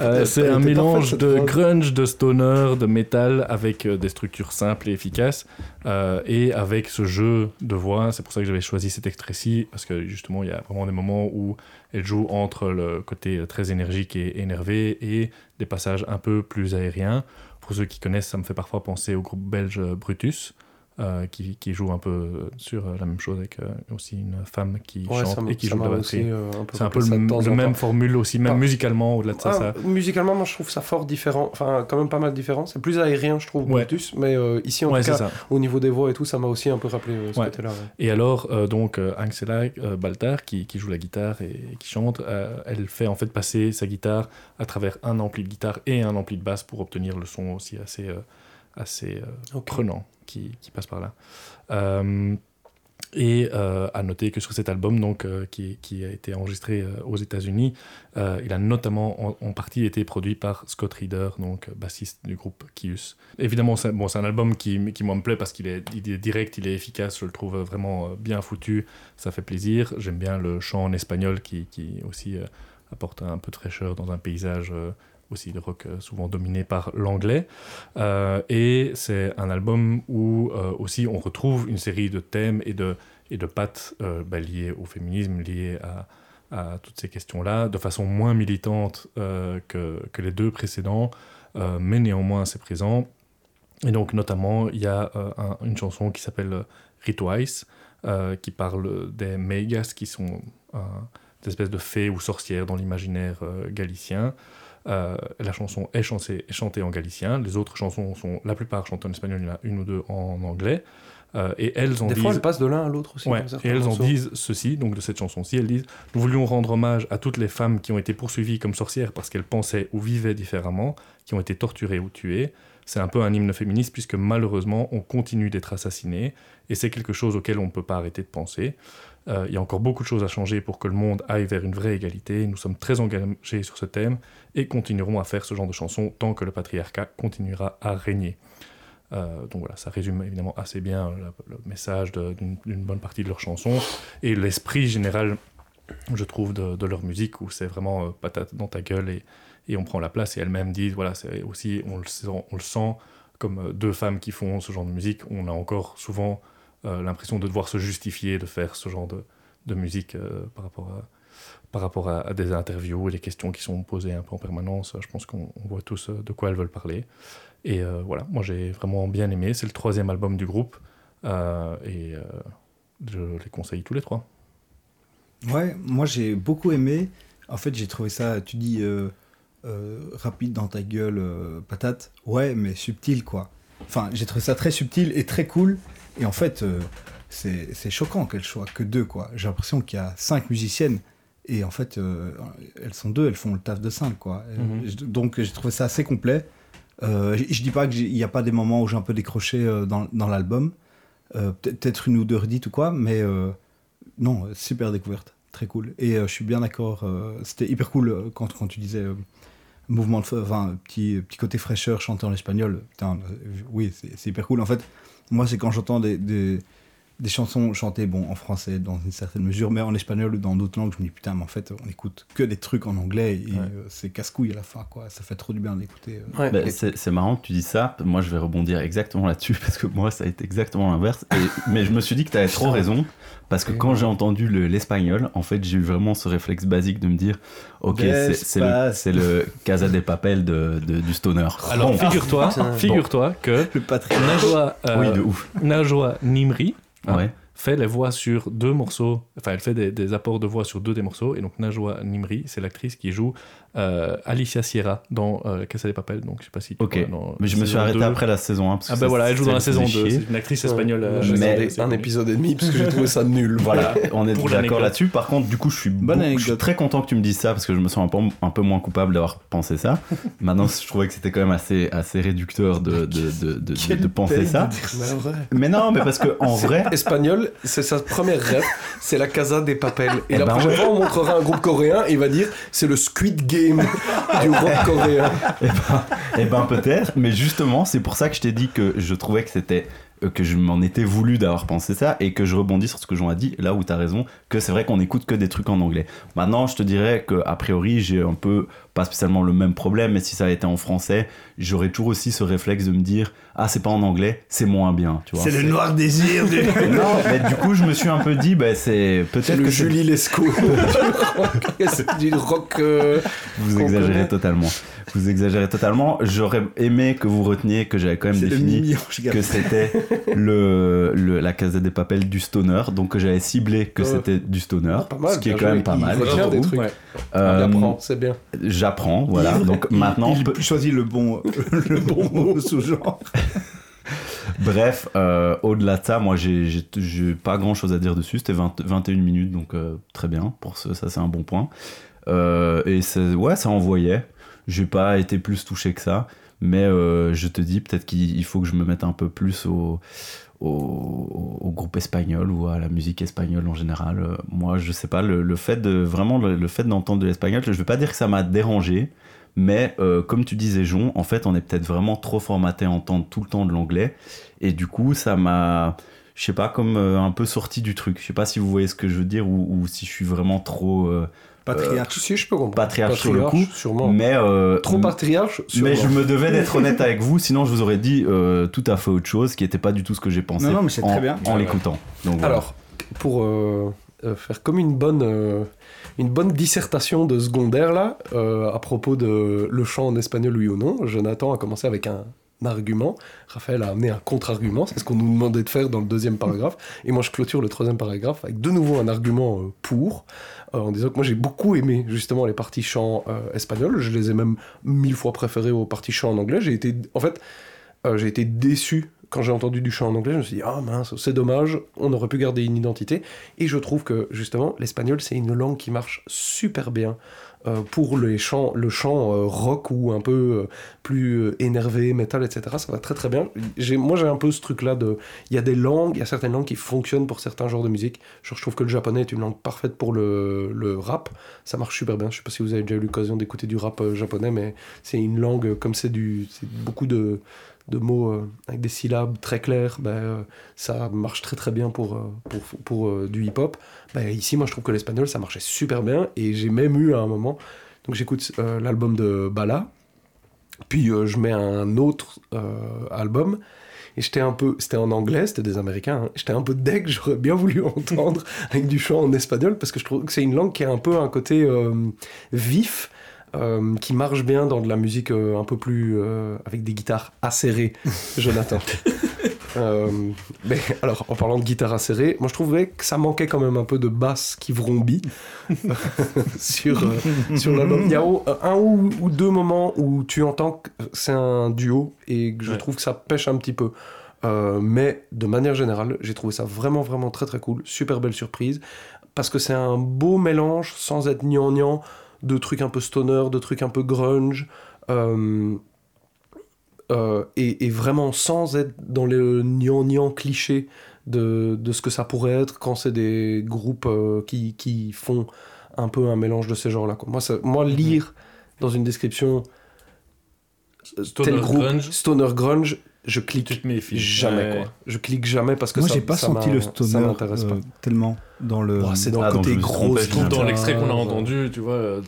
Euh, c'est un mélange de grunge, de stoner, de métal avec euh, des structures simples et efficaces euh, et avec ce jeu de voix. C'est pour ça que j'avais choisi cet extrait-ci parce que justement il y a vraiment des moments où elle joue entre le côté très énergique et énervé et des passages un peu plus aériens. Pour ceux qui connaissent, ça me fait parfois penser au groupe belge Brutus. Euh, qui, qui joue un peu sur euh, la même chose avec euh, aussi une femme qui Ouais, chante et qui joue de la batterie. c'est un peu le, même temps. formule aussi, même Ah. musicalement au-delà de ça. Ah, ça. Musicalement, moi je trouve ça fort différent. Enfin, quand même pas mal différent. C'est plus aérien, je trouve, Ouais. Brutus. Mais ici, en Ouais, tout c'est cas, ça. au niveau des voix et tout, ça m'a aussi un peu rappelé ce côté-là. Et alors, donc, euh, Baltar, qui, qui joue la guitare et, et qui chante, elle fait en fait passer sa guitare à travers un ampli de guitare et un ampli de basse pour obtenir le son aussi assez, assez prenant qui, passe par là. Euh, et euh, à noter que sur cet album, donc, euh, qui, a été enregistré aux États-Unis, il a notamment en, partie été produit par Scott Reeder, donc bassiste du groupe Kius. Évidemment, c'est un album qui, qui moi me plaît parce qu'il est, direct, il est efficace, je le trouve vraiment bien foutu, ça fait plaisir. J'aime bien le chant en espagnol qui, qui aussi apporte un peu de fraîcheur dans un paysage aussi de rock euh, souvent dominé par l'anglais. Euh, et c'est un album où euh, aussi on retrouve une série de thèmes et de, et de pattes bah, liées au féminisme, liées à, toutes ces questions-là, de façon moins militante que, que les deux précédents, mais néanmoins c'est présent. Et donc notamment, il y a un- une chanson qui s'appelle euh, qui parle des Megas, qui sont des espèces de fées ou sorcières dans l'imaginaire galicien. Euh, la chanson est chantée, est chantée en galicien, les autres chansons sont la plupart chantées en espagnol, il y en a une ou deux en anglais. Euh, et elles en Des disent... fois, elles passent de l'un à l'autre aussi. Ouais, comme et elles en disent ceci, donc de cette chanson-ci, elles disent Nous voulions rendre hommage à toutes les femmes qui ont été poursuivies comme sorcières parce qu'elles pensaient ou vivaient différemment, qui ont été torturées ou tuées. C'est un peu un hymne féministe puisque malheureusement on continue d'être assassinés et c'est quelque chose auquel on ne peut pas arrêter de penser. Euh, il y a encore beaucoup de choses à changer pour que le monde aille vers une vraie égalité. Nous sommes très engagés sur ce thème et continuerons à faire ce genre de chansons tant que le patriarcat continuera à régner. Euh, donc voilà, ça résume évidemment assez bien le, message d'une bonne partie de leurs chansons et l'esprit général, je trouve, de, leur musique où c'est vraiment euh, patate dans ta gueule et, on prend la place. Et elles-mêmes disent, voilà, c'est aussi, on le, sent, comme deux femmes qui font ce genre de musique. On a encore souvent l'impression de devoir se justifier de faire ce genre de, de musique euh, par rapport à par rapport à, des interviews et les questions qui sont posées un peu en permanence. Je pense qu'on on voit tous euh, de quoi elles veulent parler. Et euh, voilà, moi j'ai vraiment bien aimé. C'est le troisième album du groupe euh, et euh, je les conseille tous les trois. Ouais, moi j'ai beaucoup aimé. En fait, j'ai trouvé ça, tu dis, euh, euh, rapide dans ta gueule, euh, patate. Ouais, mais subtil, quoi. Enfin, j'ai trouvé ça très subtil et très cool. Et en fait, euh, c'est choquant qu'elles soient que deux, quoi. J'ai l'impression qu'il y a cinq musiciennes. Et en fait, euh, elles sont deux, elles font le taf de cinq, quoi. Mhm. Donc, j'ai trouvé ça assez complet. Euh, je dis pas qu'il n'y a pas des moments où j'ai un peu décroché euh, dans, dans l'album. Euh, peut- Peut-être une ou deux redites ou quoi, mais non, super découverte. Très cool. Et je suis bien d'accord. C'était hyper cool quand, quand tu disais mouvement de. Enfin, petit, petit côté fraîcheur chanté en espagnol. Putain, oui, c'est hyper cool. En fait, moi, c'est quand j'entends des, des chansons chantées bon, en français dans une certaine mesure, mais en espagnol ou dans d'autres langues, je me dis putain, mais en fait, on écoute que des trucs en anglais et euh, c'est casse-couille à la fin, quoi. Ça fait trop du bien d'écouter. euh. Bah, c'est c'est marrant que tu dis ça. Moi, je vais rebondir exactement là-dessus parce que moi, ça a été exactement l'inverse. Et- Mais je me suis dit que tu avais trop raison parce que quand j'ai entendu le- l'espagnol, en fait, j'ai eu vraiment ce réflexe basique de me dire Ok, c'est c'est le, le Casa de Papel de, de- du stoner. Alors Bon. figure-toi, Bon. figure-toi que Najwa, euh, Oui, de ouf. Najwa Nimri Ouais. fait les voix sur deux morceaux, enfin elle fait des apports de voix sur deux des morceaux, et donc Najwa Nimri, c'est l'actrice qui joue euh, Alicia Sierra dans euh, Casa de Papel, donc je sais pas si tu Ok, vois, dans mais je me suis arrêté 2. après la saison 1. parce que Ah ça- ben voilà, elle joue dans la saison faisait 2, chier. c'est une actrice espagnole. Ouais, euh, mais- un épisode et demi parce que j'ai trouvé ça nul. Voilà, on est d'accord là-dessus. Par contre, du coup, je suis, Bonne beaucoup- je suis anecdote. très content que tu me dises ça parce que je me sens un peu, un peu moins coupable d'avoir pensé ça. Maintenant, je trouvais que c'était quand même assez, assez réducteur de, de, de, de, de- de penser ça. Mais non, mais parce que en vrai, Espagnol, c'est sa première rêve, c'est la Casa des Papel. Et Eh la ben prochaine fois, on montrera un groupe coréen, il va dire c'est le Squid Game du rock coréen. eh ben, eh ben peut-être, mais justement, c'est pour ça que je t'ai dit que je trouvais que c'était que je m'en étais voulu d'avoir pensé ça et que je rebondis sur ce que Jean a dit, là où tu as raison, que c'est vrai qu'on écoute que des trucs en anglais. Maintenant, je te dirais que a priori, j'ai un peu pas spécialement le même problème, mais si ça avait été en français, j'aurais toujours aussi ce réflexe de me dire ah, c'est pas en anglais, c'est moins bien, tu vois. C'est le noir désir du. Non, mais du coup, je me suis un peu dit, bah, c'est peut-être le que Julie Lescaut du rock. C'est du rock. euh, Vous exagérez connaît. totalement. Vous exagérez totalement. J'aurais aimé que vous reteniez que j'avais quand même défini que c'était le, le- la Casa des Papels du stoner, donc que j'avais ciblé que c'était du stoner, mal, ce qui est quand joué. même pas Il mal. retient j'avoue. des trucs. Ouais. Euh, Il c'est bien. J'apprends, voilà. Donc Il- maintenant, il, peu- choisit le bon, le bon mot sous-genre. bref, euh, au-delà de ça, moi j'ai pas grand chose à dire dessus. C'était 20 21 minutes, donc euh, très bien. Pour ce, ça, c'est un bon point. Euh, et ouais, ça envoyait. J'ai pas été plus touché que ça. Mais euh, je te dis, peut-être qu'il il faut que je me mette un peu plus au, groupe espagnol ou à la musique espagnole en général. Moi, je sais pas, le, fait de vraiment le, fait d'entendre de l'espagnol, je vais pas dire que ça m'a dérangé, mais euh, comme tu disais, Jon, en fait, on est peut-être vraiment trop formaté à entendre tout le temps de l'anglais, et du coup, ça m'a, je sais pas, comme euh, un peu sorti du truc. Je sais pas si vous voyez ce que je veux dire ou, si je suis vraiment trop Patriarche. Si, je peux comprendre. patriarche sur le coup, sûrement. mais euh, Trop patriarche, sûrement. mais je me devais d'être honnête avec vous, sinon je vous aurais dit euh, tout à fait autre chose qui n'était pas du tout ce que j'ai pensé Non, non, mais c'est en, très bien. en Ouais, l'écoutant. Voilà. Alors, pour euh, euh, faire comme une bonne, euh, une bonne dissertation de secondaire, là, euh, à propos de le chant en espagnol, oui ou non, Jonathan a commencé avec un argument, Raphaël a amené un contre-argument, c'est ce qu'on nous demandait de faire dans le deuxième paragraphe, et moi je clôture le troisième paragraphe avec de nouveau un argument euh, pour, euh, en disant que moi j'ai beaucoup aimé justement les parties chant euh, espagnols, je les ai même mille fois préférées aux parties chant en anglais, j'ai été, en fait, j'ai été déçu quand j'ai entendu du chant en anglais, je me suis dit, ah mince, c'est dommage, on aurait pu garder une identité. Et je trouve que justement, l'espagnol, c'est une langue qui marche super bien pour les chants, le chant euh, rock ou un peu euh, plus euh, énervé, métal, etc. Ça va très très bien. Moi, j'ai un peu ce truc-là de. Il y a des langues, il y a certaines langues qui fonctionnent pour certains genres de musique. Je trouve que le japonais est une langue parfaite pour le, le rap. Ça marche super bien. Je sais pas si vous avez déjà eu l'occasion d'écouter du rap euh, japonais, mais c'est une langue, euh, comme c'est du. c'est beaucoup de de mots euh, avec des syllabes très claires, ben, euh, ça marche très très bien pour, euh, pour, pour euh, du hip-hop. Ben, ici, moi, je trouve que l'espagnol, ça marchait super bien, et j'ai même eu à un moment, donc j'écoute l'album de Bala, puis je mets un autre album, Et j'étais un peu, c'était en anglais, c'était des Américains. hein. J'étais un peu deg, j'aurais bien voulu entendre avec du chant en espagnol parce que je trouve que c'est une langue qui a un peu un côté vif. Euh, qui marche bien dans de la musique euh, un peu plus euh, avec des guitares acérées, Jonathan. Mais alors, en parlant de guitare acérée, moi je trouvais que ça manquait quand même un peu de basse qui vrombit sur, sur l'album. Il y a un ou, ou deux moments où tu entends que c'est un duo et que je Ouais. trouve que ça pêche un petit peu. Mais de manière générale, j'ai trouvé ça vraiment, vraiment très, très cool. Super belle surprise. Parce que c'est un beau mélange, sans être gnangnan, de trucs un peu stoner, de trucs un peu grunge. euh, euh, et, et vraiment sans être dans le gnangnan cliché de, de ce que ça pourrait être quand c'est des groupes euh, qui, qui font un peu un mélange de ces genres-là. Moi, ça- moi, lire dans une description Stoner tel groupe, grunge. stoner grunge, je clique Tu te méfies. jamais. Ouais. Quoi. Je clique jamais parce que Moi, j'ai pas ça senti le Ça stoner m'intéresse euh, pas. tellement dans le. Oh, c'est dans Ah, le côté gros. trompé, Je trouve dans l'extrait qu'on a euh, entendu, tu vois. euh,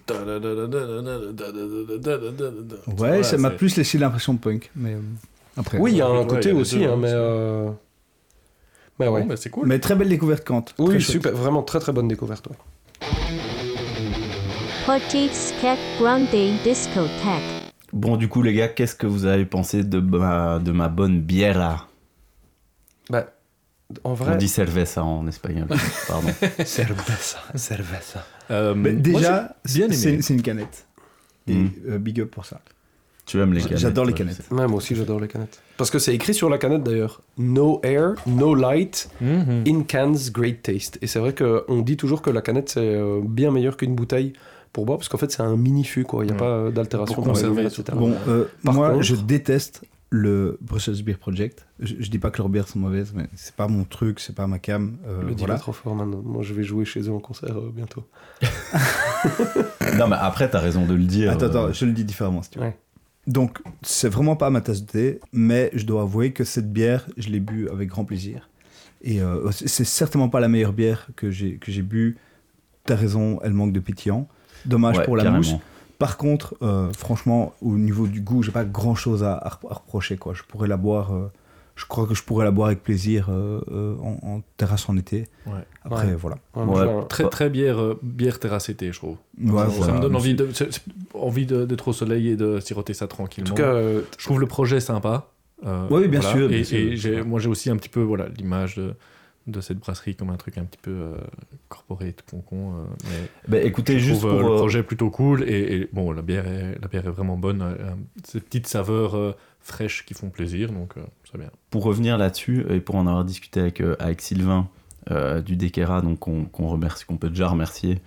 Ouais, ça m'a c'est- plus laissé l'impression punk. Mais euh, après. Oui, il y a un côté aussi, hein, hein, mais. euh, ouais. Bah, c'est cool. Mais très belle découverte, Kant. Oui, super, vraiment très très bonne découverte. ouais. Bon, du coup, les gars, qu'est-ce que vous avez pensé de ma, de ma bonne bière Bah, en On vrai. dit cerveza en espagnol. Pardon. Cerveza, cerveza. Euh, déjà, c'est une canette. Et Mm. euh, big up pour ça. Tu aimes les canettes J'adore les canettes. Ouais, moi aussi j'adore les canettes. Parce que c'est écrit sur la canette d'ailleurs. No air, no light, Mhm. in cans, great taste. Et c'est vrai qu'on dit toujours que la canette c'est euh, bien meilleur qu'une bouteille pour boire parce qu'en fait c'est un mini fût quoi. Il n'y a Ouais. pas euh, d'altération. Bon, euh, Par moi, contre- je déteste le Brussels Beer Project. Je, je dis pas que leurs bières sont mauvaises, mais c'est pas mon truc, c'est pas ma cam. euh, Le dis voilà. pas trop fort maintenant. Moi je vais jouer chez eux en concert euh, bientôt. Non, mais après, t'as raison de le dire. Attends, attends, je le dis différemment si tu veux. Ouais. Donc, c'est vraiment pas ma tasse de thé, mais je dois avouer que cette bière, je l'ai bu avec grand plaisir. Et euh, c'est c'est certainement pas la meilleure bière que j'ai que j'ai bu. T'as raison, elle manque de pétillant. Dommage ouais, pour la carrément. mousse. Par contre, euh, franchement, au niveau du goût, j'ai pas grand chose à, à rep- à reprocher. Quoi. Je pourrais la boire. euh, je crois que je pourrais la boire avec plaisir euh, euh, en, en terrasse en été. Ouais. Après, Ouais. voilà. Ouais, Très, très bière, euh, bière terracétée, je trouve. Ouais, ça voilà. me donne envie de- envie de- d'être au soleil et de siroter ça En tranquillement. tout cas, euh, je trouve le projet sympa. euh, Oui, bien voilà. sûr, bien Et, sûr. et j'ai- moi, j'ai aussi un petit peu voilà l'image de, de cette brasserie comme un truc un petit peu euh, corporate, con-con. euh, mais Bah, écoutez, je juste trouve pour. euh, le euh, projet plutôt cool. Et, et bon, la bière est, la bière est vraiment bonne. euh, ces petites saveurs fraîches qui font plaisir, donc c'est bien. pour revenir là-dessus et pour en avoir discuté avec, avec Sylvain du Dekera, donc qu'on remercie, qu'on peut déjà remercier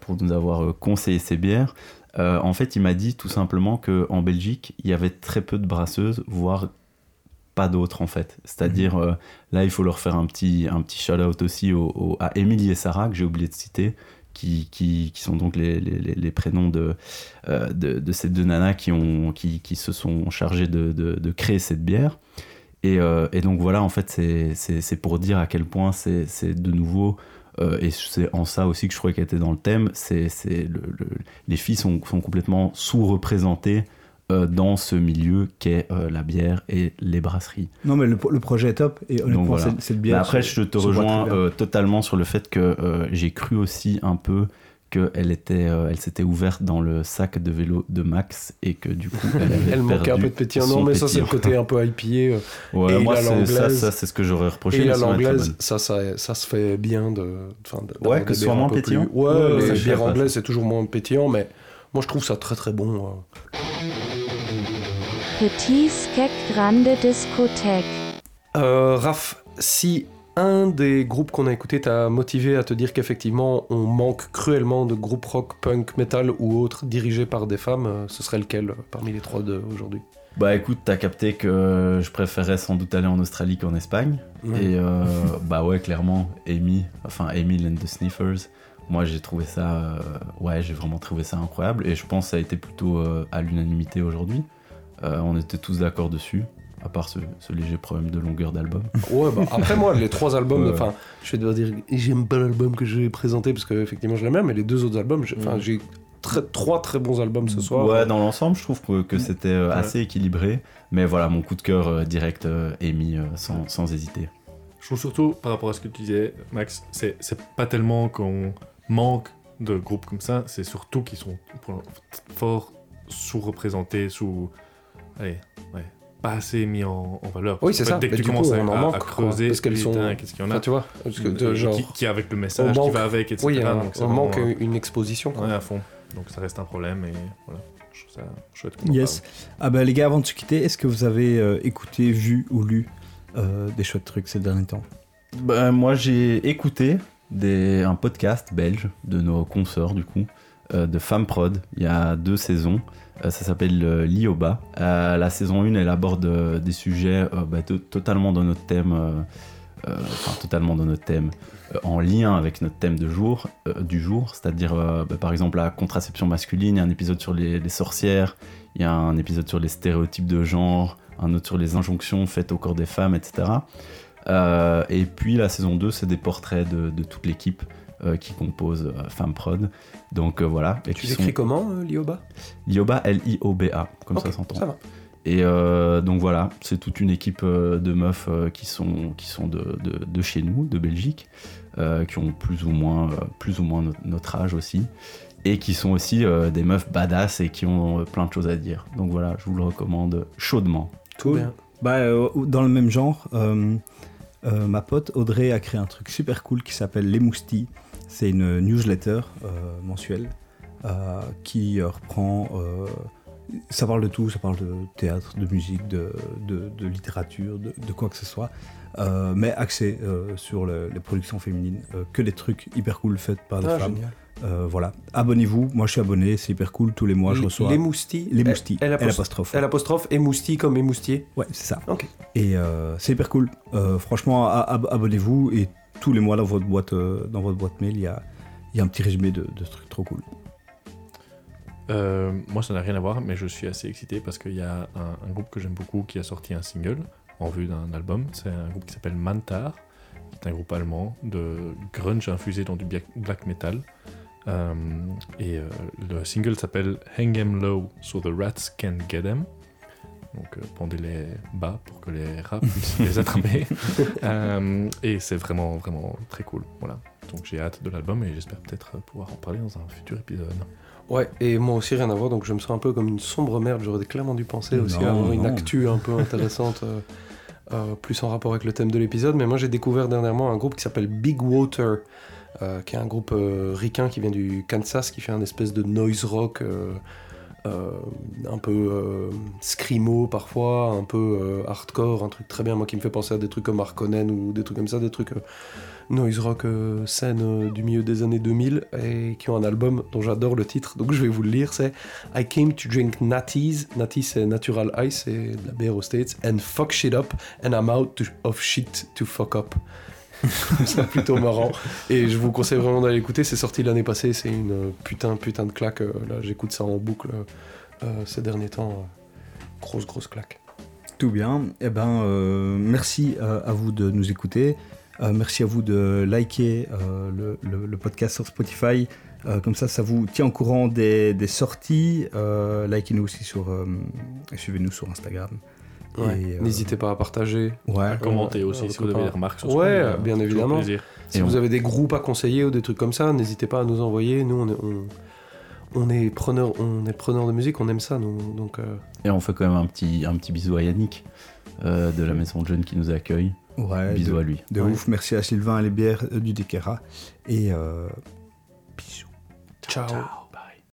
pour nous avoir conseillé ces bières. en fait, il m'a dit tout simplement que en Belgique, il y avait très peu de brasseuses, voire pas d'autres en fait. C'est-à-dire, euh, là, il faut leur faire un petit, un petit shout-out aussi au, au- à Émilie et Sarah, que j'ai oublié de citer, qui, qui, qui sont donc les, les, prénoms de, euh, de, de ces deux nanas qui, ont, qui, qui se sont chargées de, de, de créer cette bière. Et, euh, et donc voilà, en fait, c'est- pour dire à quel point c'est de nouveau, euh, et c'est en ça aussi que je trouvais qu'elle était dans le thème, c'est c'est le- le- les filles sont, sont complètement sous-représentées euh, dans ce milieu qu'est euh, la bière et les brasseries. Non, mais le, le projet est top. Et honnêtement, Donc voilà. cette, cette bière. Mais après, se- je te rejoins euh, totalement sur le fait que euh, j'ai cru aussi un peu qu'elle était, euh, elle s'était ouverte dans le sac de vélo de Max et que du coup, elle, avait elle manquait un peu de pétillant. Non, mais ça c'est le côté un peu IPA. euh, Ouais, et moi, ça, l'anglaise. ça, c'est ce que j'aurais reproché. Et mais la sinon, elle est très anglaise, bonne. ça, ça, ça se fait bien de. enfin, de- Ouais, que ce soit moins pétillant. plus- Ouais, Ouais, les bières anglaises, c'est toujours moins pétillant, mais moi je trouve ça très très bon. Petit Skek Grande Discotheque. Euh, Raph, si un des groupes qu'on a écouté t'a motivé à te dire qu'effectivement on manque cruellement de groupes rock, punk, metal ou autres dirigés par des femmes, euh, ce serait lequel euh, parmi les trois d'aujourd'hui Bah écoute, t'as capté que je préférais sans doute aller en Australie qu'en Espagne. Et euh, bah ouais, clairement, Amy, enfin Amy and the Sniffers, moi j'ai trouvé ça, euh, ouais, j'ai vraiment trouvé ça incroyable. Et je pense que ça a été plutôt euh, à l'unanimité aujourd'hui. Euh, on était tous d'accord dessus, à part ce, ce léger problème de longueur d'album. Ouais, bah, après moi, les trois albums, Ouais. enfin, je vais devoir dire, j'aime pas l'album que j'ai présenté parce qu'effectivement je l'aime bien, mais les deux autres albums, j'ai- enfin, Mhm. j'ai très, trois très bons albums ce soir. Ouais, dans l'ensemble, je trouve que, que c'était euh, Ouais. assez équilibré. Mais voilà, mon coup de cœur euh, direct euh, est mis euh, sans, sans hésiter. Je trouve surtout, par rapport à ce que tu disais, Max, c'est c'est pas tellement qu'on manque de groupes comme ça, c'est surtout qu'ils sont fort sous-représentés, sous. Allez, ouais. Pas assez mis en, en valeur. Oui, c'est ça. Dès que tu commences à, en à- manque, à quoi, creuser, parce qu'elles sont- putain, qu'est-ce qu'il y en a Enfin, tu vois, parce que, de- Euh, genre- qui, qui avec le message qui va avec, etc. Oui, un- donc on manque une exposition. quoi. Ouais, à fond. Donc ça reste un problème et voilà. Je trouve ça chouette. Yes. Ah bah les gars, avant de se quitter, est-ce que vous avez euh, écouté, vu ou lu euh, des chouettes trucs ces derniers temps? Bah, moi, j'ai écouté des, un podcast belge de nos consoeurs, du coup, euh, de Femme Prod, il y a deux saisons. Euh, ça s'appelle euh, l'IOBA. Euh, la saison 1, elle aborde des sujets bah, to- totalement dans notre thème, totalement dans notre thème, en lien avec notre thème de jour, du jour, c'est-à-dire bah, par exemple la contraception masculine, il y a un épisode sur les, sorcières, il y a un épisode sur les stéréotypes de genre, un autre sur les injonctions faites au corps des femmes, etc. Et puis la saison 2, c'est des portraits de, toute l'équipe qui compose euh, Femme Prod. Donc euh, voilà. Et Tu l'écris sont- comment, euh, Lioba? Lioba, L-I-O-B-A, comme ça s'entend. ça va. Et euh, donc voilà, c'est toute une équipe euh, de meufs euh, qui sont, qui sont de, de- de chez nous, de Belgique, euh, qui ont plus ou moins, euh, plus ou moins no- notre âge aussi, et qui sont aussi euh, des meufs badass et qui ont euh, plein de choses à dire. Donc voilà, je vous le recommande chaudement. Cool. Bah, euh, dans le même genre, euh, euh, ma pote Audrey a créé un truc super cool qui s'appelle Les Moustilles. C'est une newsletter euh, mensuelle euh, qui reprend. euh, ça parle de tout, ça parle de théâtre, de musique, de, de- de littérature, de, de quoi que ce soit, euh, mais axé euh, sur le- les productions féminines, euh, que des trucs hyper cool faits par des Ah, femmes. voilà, abonnez-vous. Moi, je suis abonné, c'est hyper cool. Tous les mois, je reçois Les moustilles. Les moustilles. L L apostrophe. L apostrophe et moustilles comme émoustier. Ouais, c'est ça. Ok. Et c'est hyper cool. Franchement, abonnez-vous et tous les mois dans votre boîte, euh, dans votre boîte mail, il y a, un petit résumé de, de trucs trop cool. Euh, moi, ça n'a rien à voir, mais je suis assez excité parce qu'il y a un, groupe que j'aime beaucoup qui a sorti un single en vue d'un album. C'est un groupe qui s'appelle Mantar, qui est un groupe allemand de grunge infusé dans du black metal. Euh, et le single s'appelle Hang 'em low so the rats can get 'em. Donc, euh, pendez-les bas pour que les rats puissent les attraper. Euh, et c'est vraiment, vraiment très cool. Voilà. Donc, j'ai hâte de l'album et j'espère peut-être pouvoir en parler dans un futur épisode. Ouais, et moi aussi rien à voir, donc je me sens un peu comme une sombre merde. J'aurais clairement dû penser aussi Non, à avoir une non. actu un peu intéressante, euh, euh, plus en rapport avec le thème de l'épisode. Mais moi j'ai découvert dernièrement un groupe qui s'appelle Big Water, euh, qui est un groupe euh, ricain qui vient du Kansas, qui fait un espèce de noise rock. Euh, un peu euh, screamo parfois, un peu euh, hardcore, un truc très bien, moi qui me fait penser à des trucs comme Harkonnen ou des trucs comme ça, des trucs noise rock scène du milieu des années 2000 et qui ont un album dont j'adore le titre, donc je vais vous le lire, c'est I came to drink natties, natties c'est natural ice, c'est de la bière States, and fuck shit up, and I'm out of shit to fuck up. c'est plutôt marrant. Et je vous conseille vraiment d'aller l'écouter. C'est sorti l'année passée. C'est une euh, putain, putain de claque. Euh, Là, j'écoute ça en boucle euh, ces derniers temps. Euh, Grosse, grosse claque. Tout bien. Eh ben, euh, merci euh, à vous de nous écouter. Euh, merci à vous de liker euh, le, podcast sur Spotify. Euh, comme ça, ça vous tient au courant des, sorties. Euh, Likez-nous aussi sur. euh, Suivez-nous sur Instagram. Ouais. Euh, N'hésitez pas à partager. Ouais. À commenter Euh, aussi si vous avez des remarques sur ce Ouais, bien évidemment. Si Et vous on- avez des groupes à conseiller ou des trucs comme ça, n'hésitez pas à nous envoyer. Nous, on est, on, on est preneur, on est preneur de musique, on aime ça. Nous, donc, euh, Et on fait quand même un petit, un petit bisou à Yannick euh, de la maison de jeunes qui nous accueille. Ouais, Bisous de, à lui. De Ouais. ouf. Merci à Sylvain et les bières euh, du Dekera. Et euh, bisous. ciao.